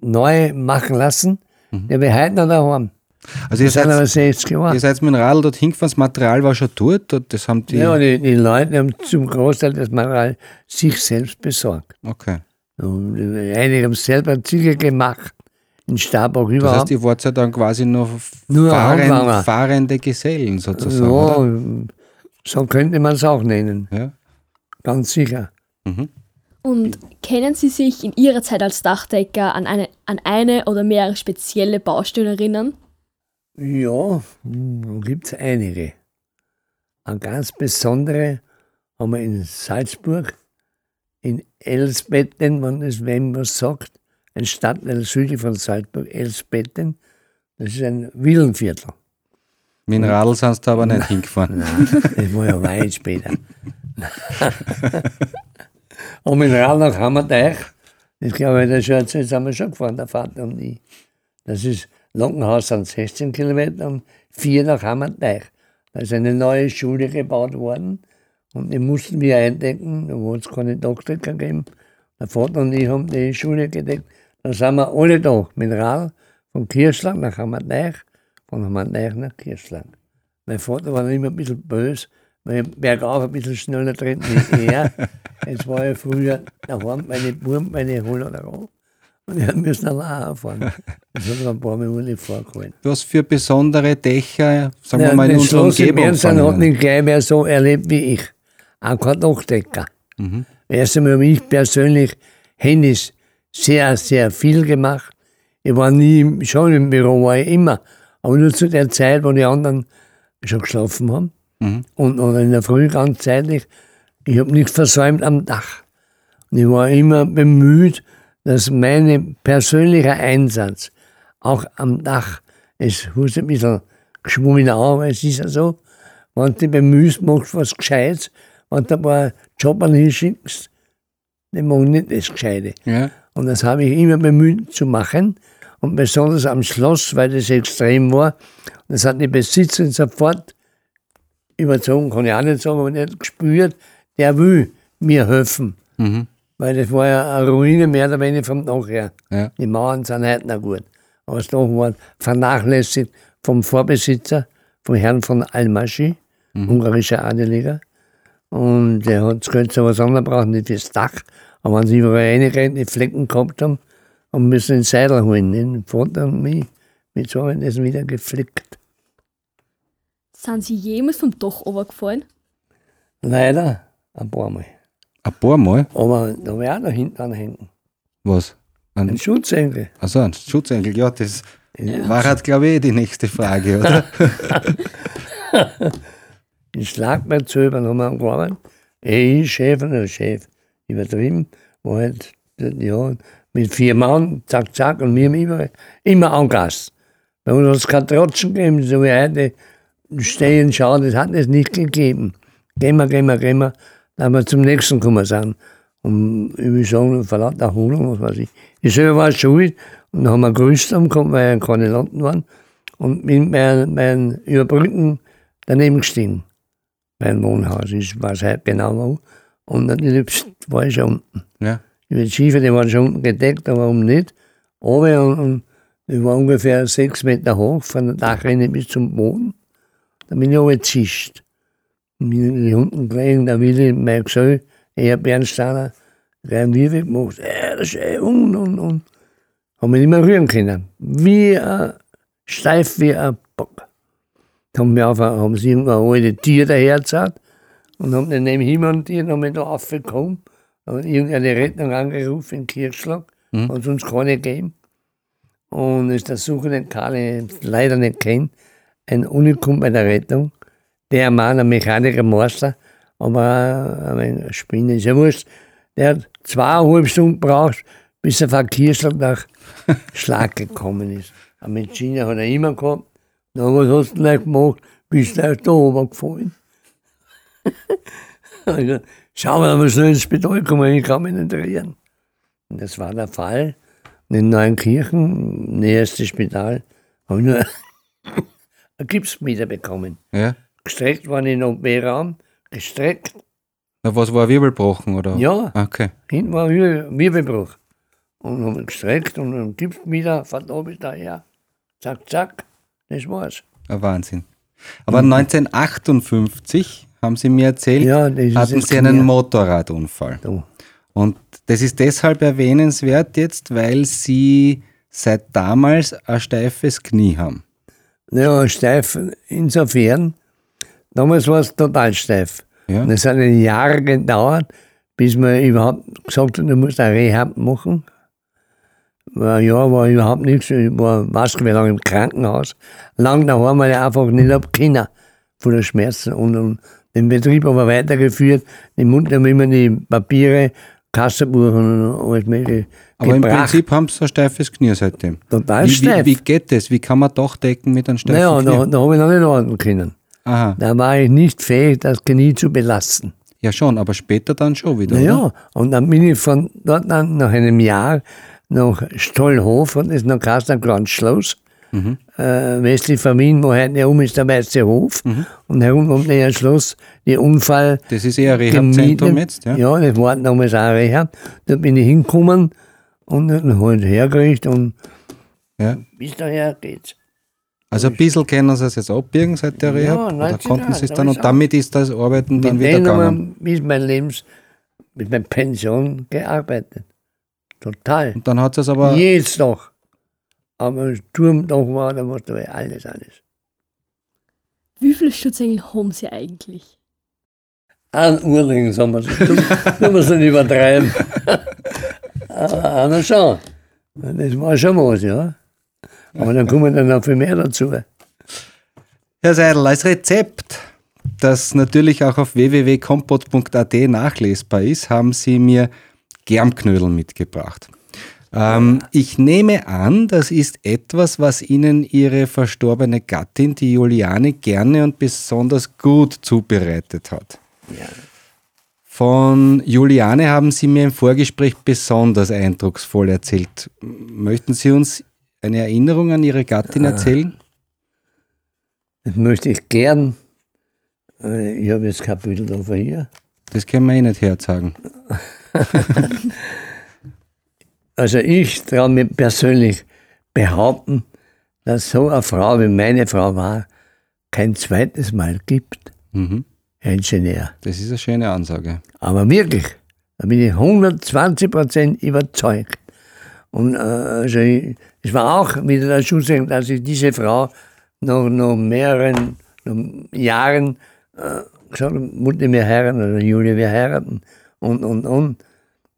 neu machen lassen. Die habe ich heute noch daheim. Also ihr seid, 60 Jahre. ihr seid mit dem Radl dort hingefahren, das Material war schon dort, das haben die... Ja, die, die Leute haben zum Großteil das Material sich selbst besorgt. Okay. Und einige haben selber Ziegel gemacht, in Stabach Das überhaupt. heißt, ihr wart ja dann quasi nur, Nur fahrend, fahrende Gesellen sozusagen, oder? ja, so könnte man es auch nennen, Ja. ganz sicher. Und können Sie sich in Ihrer Zeit als Dachdecker an eine, an eine oder mehrere spezielle Baustellen erinnern? Ja, da gibt es einige. Eine ganz besondere haben wir in Salzburg, in Elsbetten, wenn es wem was sagt, ein Stadtteil südlich von Salzburg, Elsbetten. Das ist ein Villenviertel. Mit dem Radl sind sie aber nicht hingefahren. Nein, das war ja weit später. und mit dem Rad nach Hammerteich, das glaube ich, das, schon, das haben wir schon gefahren, der Vater und ich. Das ist Lockenhaus sind 16 Kilometer und vier nach Hammerteich. Da ist eine neue Schule gebaut worden und die mussten wir eindecken, da hat es keine Doktor gegeben. Der Vater und ich haben die Schule gedeckt. Da sind wir alle da mit Rad von Kirschland nach Hammerteich, von Hammerteich nach Kirschland. Mein Vater war immer ein bisschen böse, weil ich bergauf ein bisschen schneller treten wie er. Jetzt war ich früher daheim, meine Buben, meine Holler auch. Und wir müssen allein fahren. Das hat mir ein paar Minuten vorgehalten. Was für besondere Dächer, sagen wir Ja, mal, in das unserer Schloss Umgebung Bernstein hat mich gleich mehr so erlebt wie ich. Auch kein Dachdecker. Mhm. Erst einmal habe ich persönlich Handys sehr, sehr viel gemacht. Ich war nie, schon im Büro, war ich immer. Aber nur zu der Zeit, wo die anderen schon geschlafen haben. Mhm. Und oder in der Früh ganz zeitlich. Ich habe nichts versäumt am Dach. Und ich war immer bemüht, dass mein persönlicher Einsatz auch am Dach, es muss ein bisschen geschwommen an, weil es ist ja so, wenn du bemühst, machst du was Gescheites, wenn du ein paar Jobber hinschickst, die machen nicht das Gescheite. Ja. Und das habe ich immer bemüht zu machen. Und besonders am Schloss, weil das extrem war. Das hat die Besitzerin sofort überzogen, kann ich auch nicht sagen, aber nicht gespürt, der will mir helfen. Mhm. Weil das war ja eine Ruine mehr oder weniger vom Dach her. Ja. Die Mauern sind heute noch gut. Aber das Dach war vernachlässigt vom Vorbesitzer, vom Herrn von Almaschi, ungarischer Adeliger. Und der hat das Geld zu was anderes braucht, nicht das Dach. Aber wenn sie überall reingerannt, die Flecken gehabt haben, haben müssen den Seidel holen. Den Vater und mich. Mit so haben wir das wieder geflickt. Sind Sie jemals vom Dach runtergefallen? Leider ein paar Mal. Ein paar Mal. Aber da habe ich auch noch hinten anhängen. Was? Ein, Ein Schutzengel. also ein Schutzengel, ja, das war halt, glaube ich, eh die nächste Frage, oder? In Schlagbeinsöbern haben wir gearbeitet. Ich, Chef und der Chef. Übertrieben. War halt, ja, mit vier Mann, zack, zack, und wir haben immer, immer angast. Bei uns hat es kein Trotschen gegeben, so wie heute stehen, schauen, das hat es nicht gegeben. Gehen wir, gehen wir, gehen wir, dann wir zum nächsten gekommen sind. Und ich will sagen, vor lauter Erholung, was weiß ich. Ich selber war schuld und dann haben wir Grüßt bekommen, weil wir keine Landen waren. Und bin bei, bei Überbrücken daneben gestehen mein Wohnhaus. Ich weiß heute genau wo. Und natürlich war ich schon unten. ja. Die Schiefer, die waren schon unten gedeckt, aber oben nicht. Oben und, und ich war ungefähr sechs Meter hoch, von der Dachrinne bis zum Boden. Da bin ich oben gezischt. Und bin ich unten gelegen, da will ich mein Gesell, eher Bernsteiner, gleich wie gemacht. Ja, das ist eh und, und, und. Haben mich nicht mehr rühren können. Wie ein, steif wie ein Bock haben, wir auf, ein- haben sie irgendein alte Tier dahergezaut und haben dann neben hinmontiert und haben mich da aufgekommen. Und irgendeine Rettung angerufen in Kirchschlag, Mhm. hat es uns keine gegeben. Und ist der Karl, den ich leider nicht kennt, ein Unikum bei der Rettung. Der Mann, ein Mechaniker, Meister, aber eine Spinne ist ja wurscht. Der hat zweieinhalb Stunden gebraucht, bis er von Kirchschlag nach Schlag gekommen ist. Eine Mediziner hat er immer gehabt. Na, was hast du denn gleich gemacht? Bist du da oben gefallen? also, schau mal, wir schnell ins Spital kommen, ich kann mich nicht rühren. Und das war der Fall. Und in Neuenkirchen, näherstes Spital, habe ich nur einen Gipsmeter bekommen. Ja. Gestreckt war in den OP-Raum, gestreckt. Na, was war Wirbelbrochen, oder? Ja, Okay. hinten war ein Wir- Wirbelbruch. Und haben gestreckt und dann Gipsmeter von da bis daher. Zack, zack. Das war's. Ein Wahnsinn. Aber 1958, haben Sie mir erzählt. Ja, hatten Sie einen Knie. Motorradunfall. Da. Und das ist deshalb erwähnenswert jetzt, weil Sie seit damals ein steifes Knie haben. Ja, steif insofern. Damals war es total steif. Ja. Und es hat ein Jahr gedauert, bis man überhaupt gesagt hat, du musst eine Rehab machen. War ein Jahr war überhaupt nichts. Ich war, weiß wie lange im Krankenhaus. Lang daheim, weil ich einfach nicht hab können von den Schmerzen. Und, und den Betrieb aber weitergeführt. Im Mund haben immer die Papiere, Kassenbuch und alles mögliche Aber im gebracht. Prinzip haben Sie ein steifes Knie seitdem. Total Wie, wie, steif. wie geht das? Wie kann man Dachdecken mit einem steifen naja, da, Knie? da habe ich noch nicht atmen können. Aha, Da war ich nicht fähig, das Knie zu belasten. ja schon, aber später dann schon wieder, oder? Naja, und dann bin ich von dort an nach einem Jahr nach Stollhof und ist noch Kassner Grandschloss. Mhm. Äh, westlich von Wien, wo heute herum ist der Weiße Hof. Mhm. Und herum um den Schloss, die Unfall. Das ist eher ein Rehabzentrum jetzt, ja? Ja, das war damals auch ein Rehab. Da bin ich hingekommen und dann halt hergekriegt und ja. bis daher geht's. Also ein bisschen können Sie es jetzt abbiegen seit der Ja, Rehab? oder 19 konnten Sie es dann? da Und damit ist das Arbeiten dann wieder gegangen? bis mein Lebens, mit meiner Pension gearbeitet. Total. Und dann hat es aber... Jetzt noch. Aber Sturmtag war, da musste ich alles, alles. Wie viele Schutzengel haben Sie eigentlich? Ein Urling, sagen wir so. Du musst nicht übertreiben. Aber einer schon. Das war schon was, ja. Aber dann kommen dann noch viel mehr dazu. Herr Seidel, als Rezept, das natürlich auch auf www.kompot.at nachlesbar ist, haben Sie mir Germknödel mitgebracht. Ähm, ich nehme an, das ist etwas, was Ihnen Ihre verstorbene Gattin, die Juliane, gerne und besonders gut zubereitet hat. Von Juliane haben Sie mir im Vorgespräch besonders eindrucksvoll erzählt. Möchten Sie uns eine Erinnerung an Ihre Gattin erzählen? Das möchte ich gern. Äh, Ich habe jetzt kein Bild davon hier. Das können wir eh nicht herzagen. Also ich traue mir persönlich behaupten, dass so eine Frau wie meine Frau war, kein zweites Mal gibt. Mhm. Herr Ingenieur. Das ist eine schöne Ansage. Aber wirklich, da bin ich 120 Prozent überzeugt. Und äh, also ich, es war auch wieder der Schuss, dass ich diese Frau nach, nach mehreren nach Jahren äh, gesagt habe, Mutter, wir heiraten, oder Julia, wir heiraten. Und, und, und.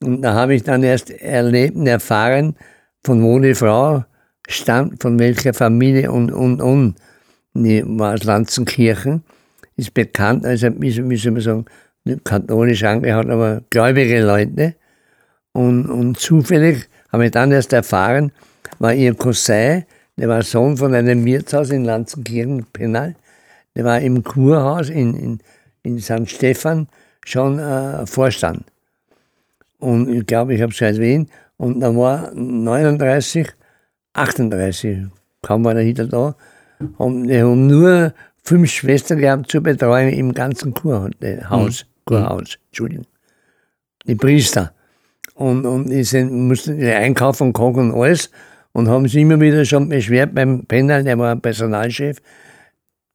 Und da habe ich dann erst erlebt und erfahren, von wo die Frau stammt, von welcher Familie und, und, und. Die war aus Lanzenkirchen, ist bekannt, also soll man sagen, nicht katholisch angehört, aber gläubige Leute. Und, und zufällig habe ich dann erst erfahren, war ihr Cousin, der war Sohn von einem Wirtshaus in Lanzenkirchen, Penal, der war im Kurhaus in, in, in St. Stephan schon äh, Vorstand. Und ich glaube, ich habe es erwähnt. Und dann war 39, 38, kaum war der hinter da, haben, die haben nur fünf Schwestern gehabt zur Betreuung im ganzen Kurhaus, Haus, Kurhaus, Entschuldigung. Die Priester. Und, und die sind, mussten die einkaufen, kochen und alles. Und haben sich immer wieder schon beschwert beim Penner, der war Personalchef.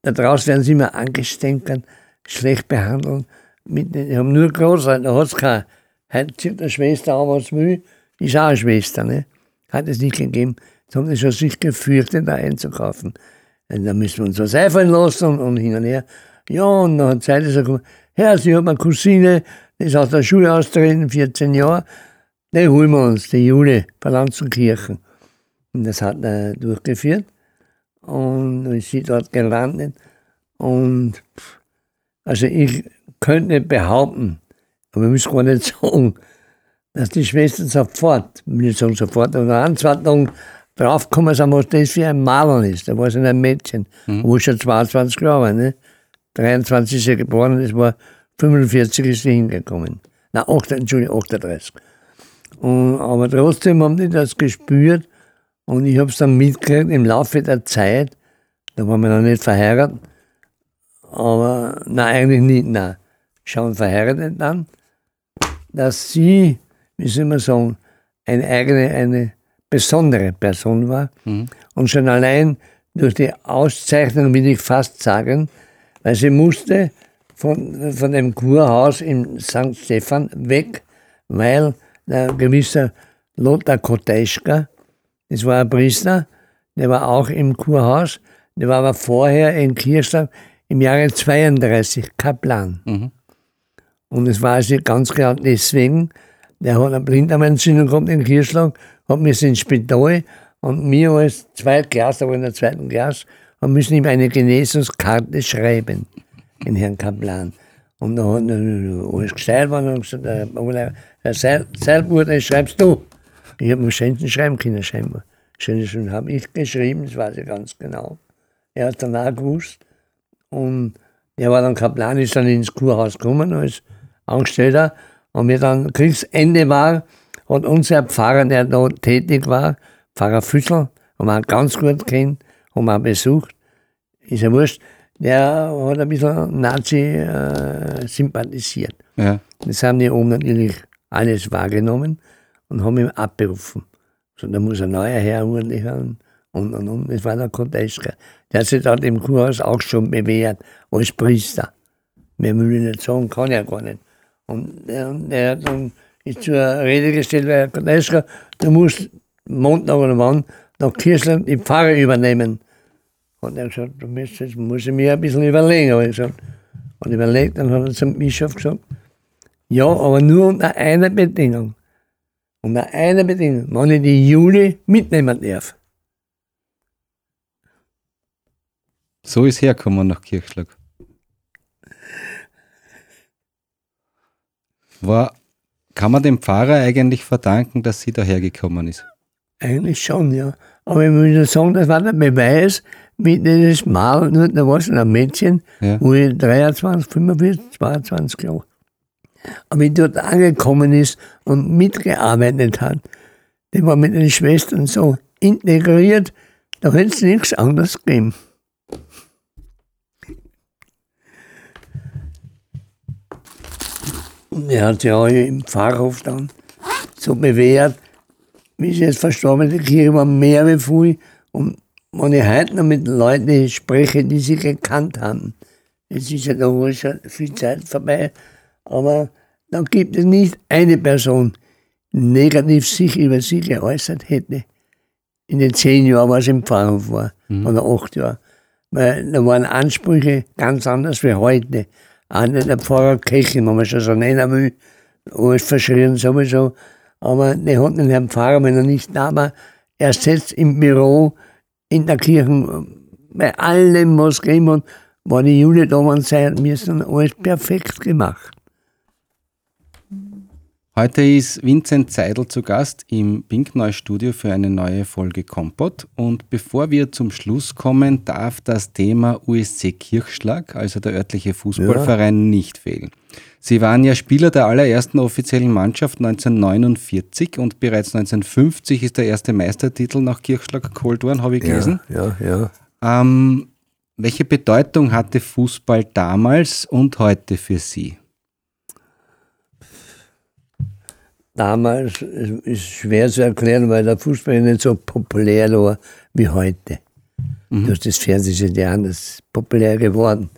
Da draußen werden sie immer angestänkert, schlecht behandelt. Mit, die haben nur Großeltern, da hat es keine. Heute zieht eine Schwester an, was will, ist auch eine Schwester. Ne? Hat es nicht gegeben. Jetzt haben sie schon sich gefürchtet, da einzukaufen. Und dann müssen wir uns was einfallen lassen und, und hin und her. Ja, und dann hat Zeit gesagt, Herr, Sie haben eine Cousine, die ist aus der Schule austreten, 14 Jahre. Die holen wir uns, die Jule von Lanzenkirchen. Und das hat er durchgeführt. Und ist sie dort gelandet. Und also ich könnte behaupten, aber ich muss gar nicht sagen, dass die Schwestern sofort, nicht sagen sofort, aber an zwei Tagen draufgekommen sind, was das für ein Maler ist. Da war sie ein Mädchen, wo ich schon 22 Jahre war. Ne? 23 ist sie geboren, das war 45 ist sie hingekommen. Na, 8, Entschuldigung, 38. Und, aber trotzdem haben die das gespürt und ich habe es dann mitgekriegt im Laufe der Zeit. Da waren wir noch nicht verheiratet. Aber nein, eigentlich nicht, nein. Schon verheiratet dann, dass sie, wie soll man sagen, eine eigene, eine besondere Person war. Mhm. Und schon allein durch die Auszeichnung will ich fast sagen, weil sie musste von, von dem Kurhaus in St. Stephan weg, weil der gewisse Lothar Koteschka, das war ein Priester, der war auch im Kurhaus, der war aber vorher in Kirchstadt im Jahre 32 Kaplan. Mhm. Und es war also ganz klar deswegen, der hat eine Blinddarmentzündung gehabt in Kirchschlag, hat müssen ins Spital und wir als Zweitklasse, aber in der zweiten Klasse, haben müssen ihm eine Genesungskarte schreiben, den Herrn Kaplan. Und da hat er alles gestellt worden und gesagt, Herr, Herr Seil, Seilbruder, schreibst du. Ich habe mir schönsten schreiben können, scheinbar. Schönsten habe ich geschrieben, das weiß ich ganz genau. Er hat dann auch gewusst. Und er war dann Kaplan, ist dann ins Kurhaus gekommen als Angestellter. Und wie dann Kriegsende war, hat unser Pfarrer, der da tätig war, Pfarrer Füssel, haben wir ganz gut kennt, haben wir besucht, ist ja wurscht, der hat ein bisschen Nazi äh, sympathisiert. Ja. Das haben die oben natürlich alles wahrgenommen und haben ihn abberufen. So, da muss ein neuer Herr ordentlich haben. Und, und, und. Das war der Koteschka. Der hat sich dort im Kurhaus auch schon bewährt als Priester. Mehr will ich nicht sagen, kann er gar nicht. Und der, der hat dann ist zur Rede gestellt, weil Herr Koteschka, du musst Montag oder wann nach Kirchland die Pfarre übernehmen. Und er hat gesagt, du musst, jetzt muss ich mir ein bisschen überlegen. Aber ich gesagt, und überlegt, dann hat er zum Bischof gesagt, ja, aber nur unter einer Bedingung. Unter einer Bedingung, wenn ich die Juli mitnehmen darf. So ist hergekommen nach Kirchschlag. War, kann man dem Pfarrer eigentlich verdanken, dass sie dahergekommen ist? Eigentlich schon, ja. Aber ich muss sagen, das war der Beweis, mit dieses Mal, nur da war es ein Mädchen, Ja. wo ich 23, 45, 22 glaube. Aber wie dort angekommen ist und mitgearbeitet hat, die war mit den Schwestern so integriert, da hätte es nichts anderes gegeben. Und er hat sich auch im Pfarrhof dann so bewährt, wie sie jetzt verstorben ist, die Kirche war mehr wie früh. Und wenn ich heute noch mit Leuten spreche, die sie gekannt haben, es ist ja da schon viel Zeit vorbei, aber da gibt es nicht eine Person, die negativ sich über sie geäußert hätte. In den zehn Jahren, was im Pfarrhof war, oder acht Jahren. Weil da waren Ansprüche ganz anders wie heute. Nicht der Pfarrer Kechel, wenn man schon so nennen will, alles verschrien sowieso. Aber der hat den Herrn Pfarrer, wenn er nicht da war, er sitzt im Büro in der Kirche, bei allem, was gegeben hat, war die Jule da und sagt, wir sind alles perfekt gemacht. Heute ist Vincent Zeidel zu Gast im Pinkneu-Studio für eine neue Folge Kompott. Und bevor wir zum Schluss kommen, darf das Thema USC Kirchschlag, also der örtliche Fußballverein, nicht fehlen. Sie waren ja Spieler der allerersten offiziellen Mannschaft 1949 und bereits 1950 ist der erste Meistertitel nach Kirchschlag geholt worden, habe ich gelesen. Ja, ja. Ähm, welche Bedeutung hatte Fußball damals und heute für Sie? Damals ist es schwer zu erklären, weil der Fußball nicht so populär war wie heute. Durch das Fernsehen ist ja anders populär geworden.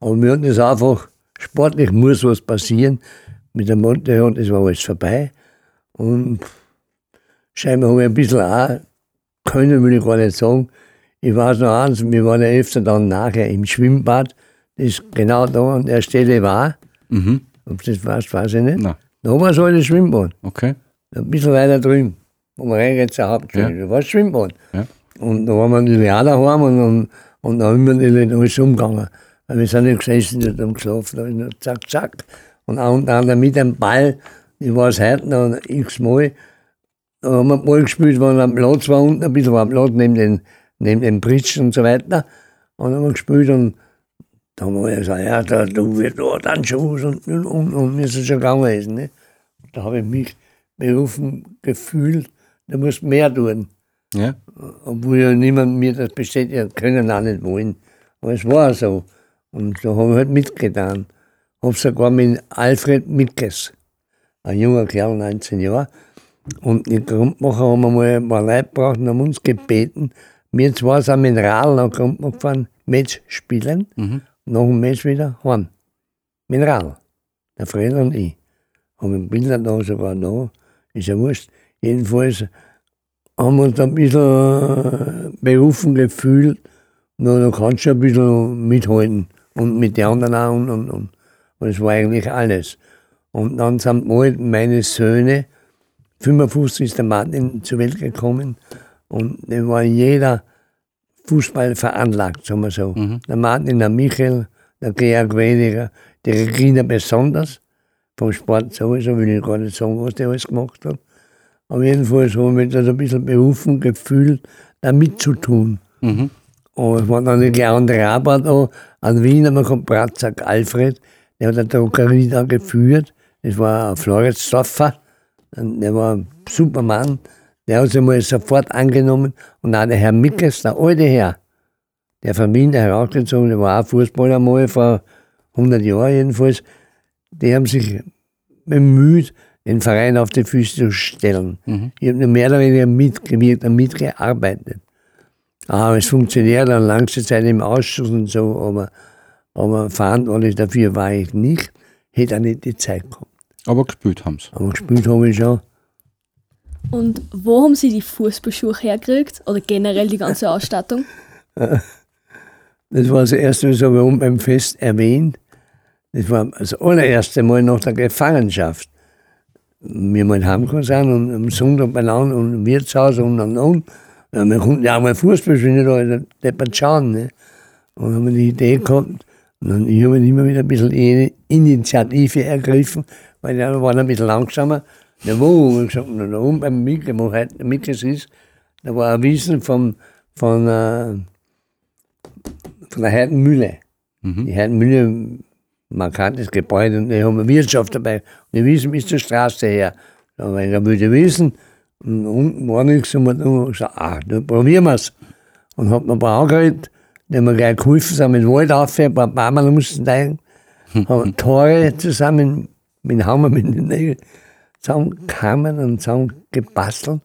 Aber wir hatten es einfach, sportlich muss was passieren. Mit der Monte ist war alles vorbei. Und scheinbar habe ich ein bisschen auch können, will ich gar nicht sagen. Ich weiß noch eins, wir waren ja öfter dann nachher im Schwimmbad, das genau da an der Stelle war. Mhm. Ob das weißt, weiß ich nicht. Na, Da war so ein Schwimmbad. okay. Ein bisschen weiter drüben, wo wir reingeht zur Hauptschule. Ja. Da war das Schwimmbad. Ja. Und da waren wir natürlich auch daheim und, und, und da haben wir natürlich alles umgegangen. Weil wir sind nicht gesessen und haben geschlafen, da ist nur zack, zack. Und auch unter anderem mit dem Ball, ich war es heute noch x-mal, da haben wir Ball gespielt, wo am Platz war unten, ein bisschen war am Platz neben den, neben den Britschen und so weiter. Und dann haben wir gespielt und da haben wir gesagt, ja, da, du wirst da dann schon und, und, und, und wir sind schon gegangen. Ist, ne? Da habe ich mich berufen gefühlt, du musst mehr tun. Ja. Obwohl ja niemand mir das bestätigen können, auch nicht wollen. Aber es war so. Und so habe ich halt mitgetan. Habe sogar mit Alfred Mickes, ein junger Kerl, 19 Jahre, und die Grundmacher haben einmal ein paar Leute gebraucht und haben uns gebeten, wir zwei sind mit Radl nach Grundmacher gefahren, Match spielen, Mhm. Nach dem Match wieder heim. Mit Radl. Der Fred und ich. Haben Bilder da sogar da, ist ja wurscht. Jedenfalls haben wir uns ein bisschen äh, berufen gefühlt, na, da kannst du ein bisschen mithalten. Und mit den anderen auch. Und, und, und. und das war eigentlich alles. Und dann sind mal meine Söhne, 55 ist der Martin zur Welt gekommen und da war jeder Fußball veranlagt, sagen wir so. Der Martin, der Michael, der Georg weniger, die Regina besonders, vom Sport sowieso, will ich gar nicht sagen, was der alles gemacht hat. Aber jedenfalls habe ich mich das ein bisschen berufen gefühlt, da mitzutun. Mhm. Und es war dann kleine andere Arbeit da, an Wien haben wir gehabt, Bratzak Alfred, der hat eine Druckerie da geführt, das war ein Floridsdorfer, der war ein super Mann, der hat sich mal sofort angenommen und auch der Herr Mickes, der alte Herr, der von Wien der herausgezogen, der war auch Fußballer mal vor 100 Jahren jedenfalls, die haben sich bemüht, den Verein auf die Füße zu stellen. Ich habe mehr oder weniger mitgewirkt und mitgearbeitet. Aber es funktioniert dann lange Zeit im Ausschuss und so, aber, aber verantwortlich dafür war ich nicht, hätte auch nicht die Zeit gehabt. Aber gespielt haben sie. Aber gespielt habe ich schon. Und wo haben Sie die Fußballschuhe hergekriegt? Oder generell die ganze Ausstattung? Das war das erste, was habe ich oben beim Fest erwähnt. Das war das allererste Mal nach der Gefangenschaft. Wir mal heimgekommen sind und am Sonntag beieinander und im Wirtshaus und und und. Ja, wir konnten ja auch mal Fußball spielen, da deppert schauen. Ne? Und haben die Idee gehabt. Und dann, ich habe immer wieder ein bisschen Initiative ergriffen, weil die waren ein bisschen langsamer. Ja, wo? Ich na, da oben beim Mikro, wo heute Mikros ist, da war ein Wiesen vom, von, äh, von der Herdenmühle. Die Herdenmühle, markantes Gebäude, und da haben wir Wirtschaft dabei. Und die Wiesen bis zur Straße her. Da war ich da würde wissen. Und unten war nichts. Und wir haben gesagt, ah, dann probieren wir es. Und hab mir ein paar angeredet, die haben mir gleich geholfen, sind mit Wald auf, ein paar Bäume mussten steigen. Haben Tore zusammen mit dem Hammer, mit den Nägeln zusammengekommen und zusammen gebastelt.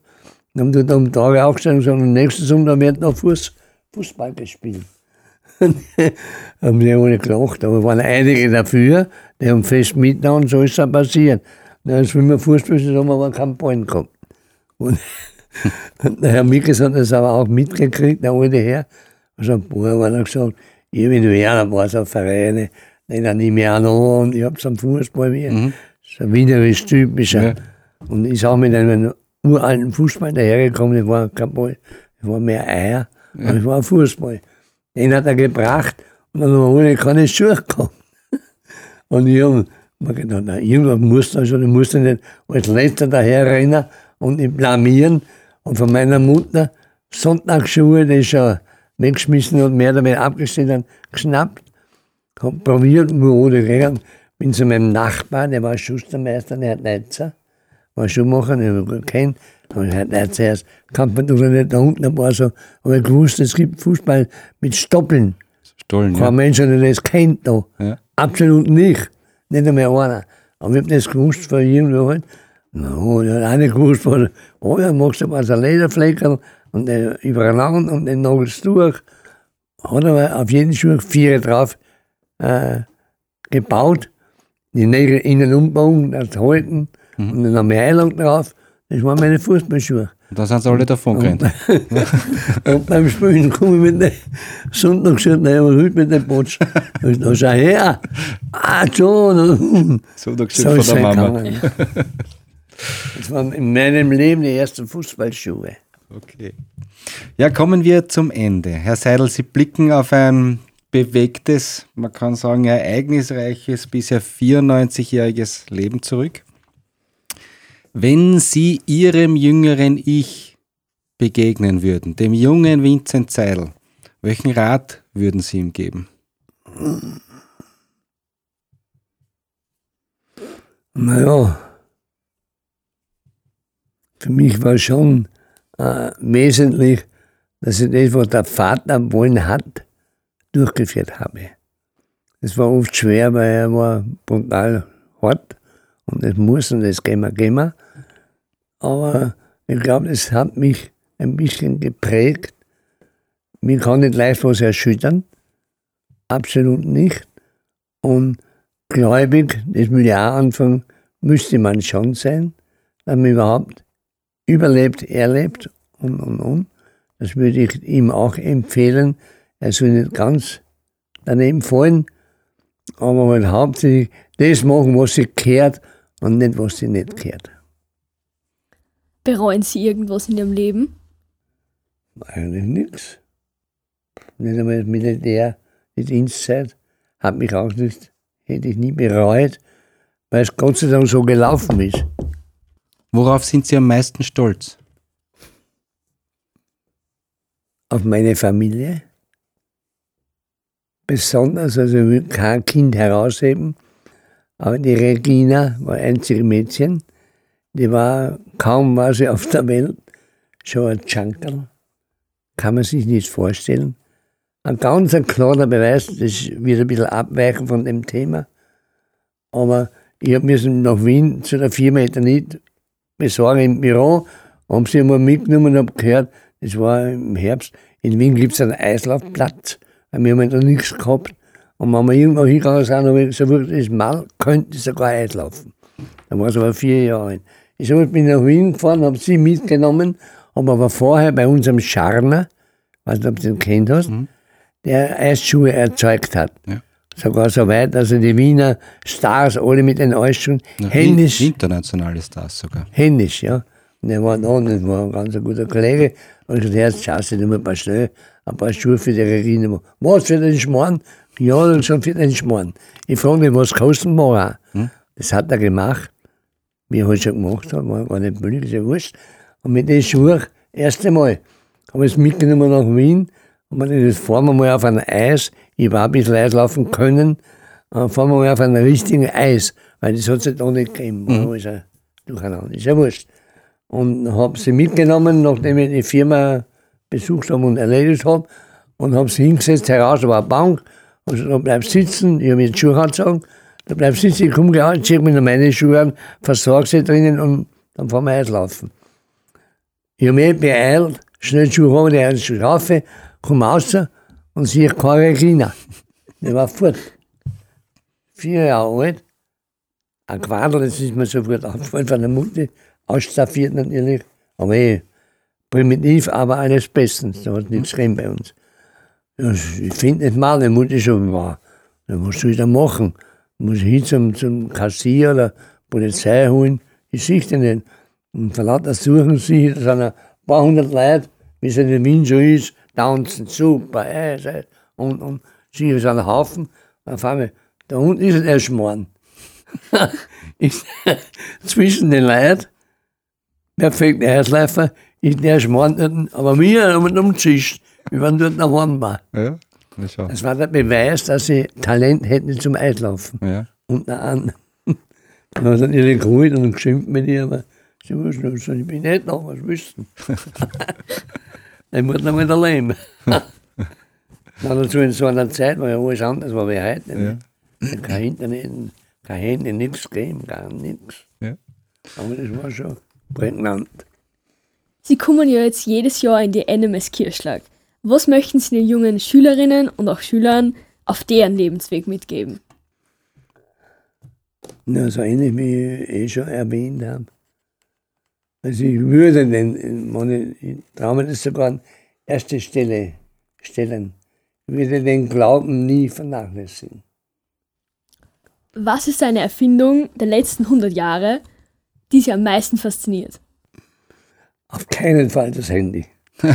Und haben dort um Tage aufgestellt und gesagt, am nächsten Sonntag wird noch Fuß, Fußball gespielt. haben sie alle gelacht, aber waren einige dafür, die haben fest mitgenommen und so ist es passiert. Na, als wir Fußball sind, haben wir aber keinen Ball gehabt. Und der Herr Mickes hat das aber auch mitgekriegt, der alte Herr. Also, boah, hat er gesagt, ich bin Werner, war so Vereine, den dann nehme ich auch noch an, ich hab so einen Fußball wie. Das ist ein wienerisch typischer. Ja. Und ich auch mit einem uralten Fußball dahergekommen, das war kein Ball, das war mehr Eier, aber das war ein Fußball. Den hat er gebracht und dann wir alle keine Schuhe gehabt. Und ich habe mir gedacht, na, irgendwas muss da schon, ich muss da nicht als Letzter daherrennen und mich blamieren. Und von meiner Mutter Sonntagsschuhe, die ich schon weggeschmissen und mehr oder weniger abgestellt habe, geschnappt. Hab probiert, wo ohne rein. Bin zu meinem Nachbar, der war Schustermeister, der hat Neitzer, war Schuhmacher, den ich gut kennt. Und hat Neitzer erst, kann man doch nicht da unten, war so, aber ich gewusst, es gibt Fußball mit Stoppeln. Stollen, Kein ja. Mensch, der das kennt da. Ja. Absolut nicht. Nicht einmal einer. Aber ich hab das gewusst von irgendwo halt. No, der hat auch nicht gewusst, was, oh ja, machst du mal so ein Lederfleckerl und den übereinander und den nagelst du durch. Hat aber auf jeden Schuh vier drauf äh, gebaut. Die Nägel innen umbauen, das halten und dann haben wir Eilang drauf. Das waren meine Fußballschuhe. Und da sind sie alle davon gerannt. Und beim Spielen komme ich mit dem Sonntagsschild, nein, aber heute mit dem Potsch. Und da schau her. Ah, schon. So, da So von der er Mama. gegangen. Das waren in meinem Leben die ersten Fußballschuhe. Okay. Ja, kommen wir zum Ende. Herr Seidel, Sie blicken auf ein bewegtes, man kann sagen ereignisreiches, bisher 94-jähriges Leben zurück. Wenn Sie Ihrem jüngeren Ich begegnen würden, dem jungen Vincent Seidel, welchen Rat würden Sie ihm geben? Naja. für mich war schon äh, wesentlich, dass ich das, was der Vater wollen hat, durchgeführt habe. Es war oft schwer, weil er war brutal hart und das muss und das gehen wir, gehen wir. Aber ich glaube, es hat mich ein bisschen geprägt. Mir kann nicht leicht was erschüttern. Absolut nicht. Und gläubig, das will ich auch anfangen, müsste man schon sein, dass man überhaupt überlebt, erlebt und, und, und. Das würde ich ihm auch empfehlen. Er soll nicht ganz daneben fallen, aber halt hauptsächlich das machen, was sie kehrt und nicht, was sie nicht kehrt. Bereuen Sie irgendwas in Ihrem Leben? Eigentlich nichts. Nicht einmal das Militär, die Dienstzeit, hat mich auch nicht, hätte ich nie bereut, weil es Gott sei Dank so gelaufen ist. Worauf sind Sie am meisten stolz? Auf meine Familie. Besonders, also ich will kein Kind herausheben, aber die Regina war einzige Mädchen, die war, kaum war sie auf der Welt, schon ein Junkerl. Kann man sich nicht vorstellen. Ein ganz ein kleiner Beweis, das wird ein bisschen abweichen von dem Thema. Aber ich habe müssen nach Wien zu der Firma nicht besorgen im Büro, haben sie einmal mitgenommen und habe gehört, das war im Herbst, in Wien gibt es einen Eislaufplatz, wir haben da nichts gehabt. Und wenn wir irgendwo hingegangen sind, habe ich gesagt, das Mal könnte sogar Eislaufen. Da war es aber vier Jahre alt. Ich bin nach Wien gefahren, habe sie mitgenommen, habe aber vorher bei unserem Scharner, weiß nicht, ob du den kennt hast, mhm. der Eisschuhe erzeugt hat. Ja. Sogar so weit, dass er die Wiener Stars alle mit den Eisschuhen Na, händisch. Internationale Stars sogar. Händisch, ja. Und er war da und das war ein ganz guter Kollege. Und ich gesagt, jetzt schaust du dir mal ein paar schnell ein paar Schuhe für die Regine. Was für den Schmarrn? Ja, dann schon für den Schmarrn. Ich frage mich, was kosten wir hm? Das hat er gemacht, wie er halt schon gemacht hat, war gar nicht billig, ist ja wurscht. Und mit den Schuhen, erste Mal, habe ich es mitgenommen nach Wien und man das fahren wir mal auf ein Eis, ich war ein bisschen Eis laufen können, dann fahren wir mal auf ein richtiges Eis, weil das hat es halt auch nicht gegeben, mhm. ist ja durcheinander, ist ja wurscht. Und habe sie mitgenommen, nachdem ich die Firma besucht habe und erledigt habe, und habe sie hingesetzt, heraus, war eine Bank, und so, da bleib sitzen, ich habe mir die Schuhe angezogen, da bleib sitzen, ich komme gleich, ziehe mir meine Schuhe an, versorge sie drinnen und dann fahren wir Eis laufen. Ich habe mich beeilt, schnell Schuhe haben, die erste Strafe, komme raus und sehe keine Klina. Der war fort. Vier Jahre alt. Ein Quadel, das ist mir sofort aufgefallen von der Mutter, ausstaffiert natürlich. Aber eh, primitiv, aber alles bestens. Da hat nichts drin bei uns. Ich finde nicht mal, die Mutter schon war. Dann musst du wieder machen. Muss ich hin zum, zum Kassier oder Polizei holen. Ich sehe den nicht. Und von lauter suchen sie, da sind ein paar hundert Leute, wie es in der Wien schon ist, tanzen, super, Eis, Eis. Und, und sie ist ein Haufen. Auf einmal, da unten ist der Schmarrn. zwischen den Leuten, perfekt Eisläufer, ist der Schmarrn aber wir haben ihn umzischt, wir waren dort nach war. Ja, das war der Beweis, dass sie Talent hätten zum Eislaufen. Ja. Unter anderem. Dann hat er ihre geholt und geschimpft mit ihr, aber sie wussten, ich bin nicht noch was wissen. Dann muss man wieder leben. Dann dazu in so einer Zeit, wo ja alles anders war wie heute. Ja. Kein Internet, kein Handy, nichts gegeben, gar nichts. Ja. Aber das war schon prägnant. Sie kommen ja jetzt jedes Jahr in die NMS Kirschlag. Was möchten Sie den jungen Schülerinnen und auch Schülern auf deren Lebensweg mitgeben? Na, so ähnlich wie ich eh schon erwähnt habe. Also ich würde den, meine, ich traue mir das sogar an erste Stelle stellen. Ich würde den Glauben nie vernachlässigen. Was ist eine Erfindung der letzten 100 Jahre, die Sie am meisten fasziniert? Auf keinen Fall das Handy.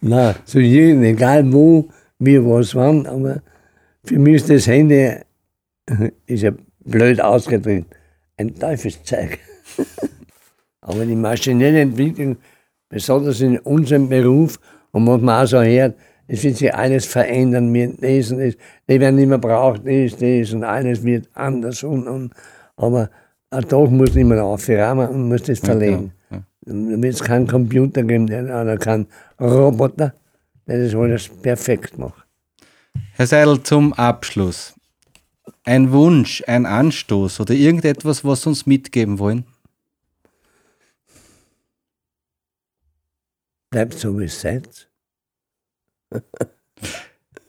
Na, zu jedem, egal wo, wir was waren, aber für mich ist das Handy, ist ja blöd ausgedrückt, ein Teufelszeug. aber die maschinelle Entwicklung, besonders in unserem Beruf, und was man auch so hört, es wird sich alles verändern, wir lesen es, die werden nicht mehr braucht, das, das, und alles wird anders und, und aber ein Tag muss nicht mehr aufhören und muss das verlegen. Ja, ja. Wird es keinen Computer geben der- oder keinen Roboter, der das alles perfekt macht. Herr Seidel, zum Abschluss. Ein Wunsch, ein Anstoß oder irgendetwas, was Sie uns mitgeben wollen? Bleibt so, wie es seid.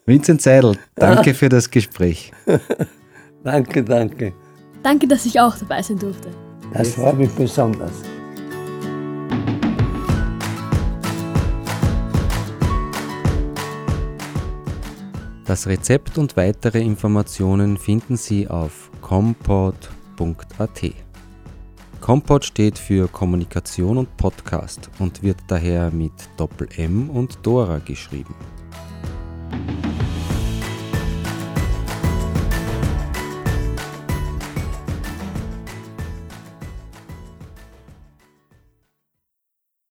Vincent Seidel, danke für das Gespräch. Danke, danke. Danke, dass ich auch dabei sein durfte. Das freut mich besonders. Das Rezept und weitere Informationen finden Sie auf compot.at. Compot steht für Kommunikation und Podcast und wird daher mit Doppel M und Dora geschrieben.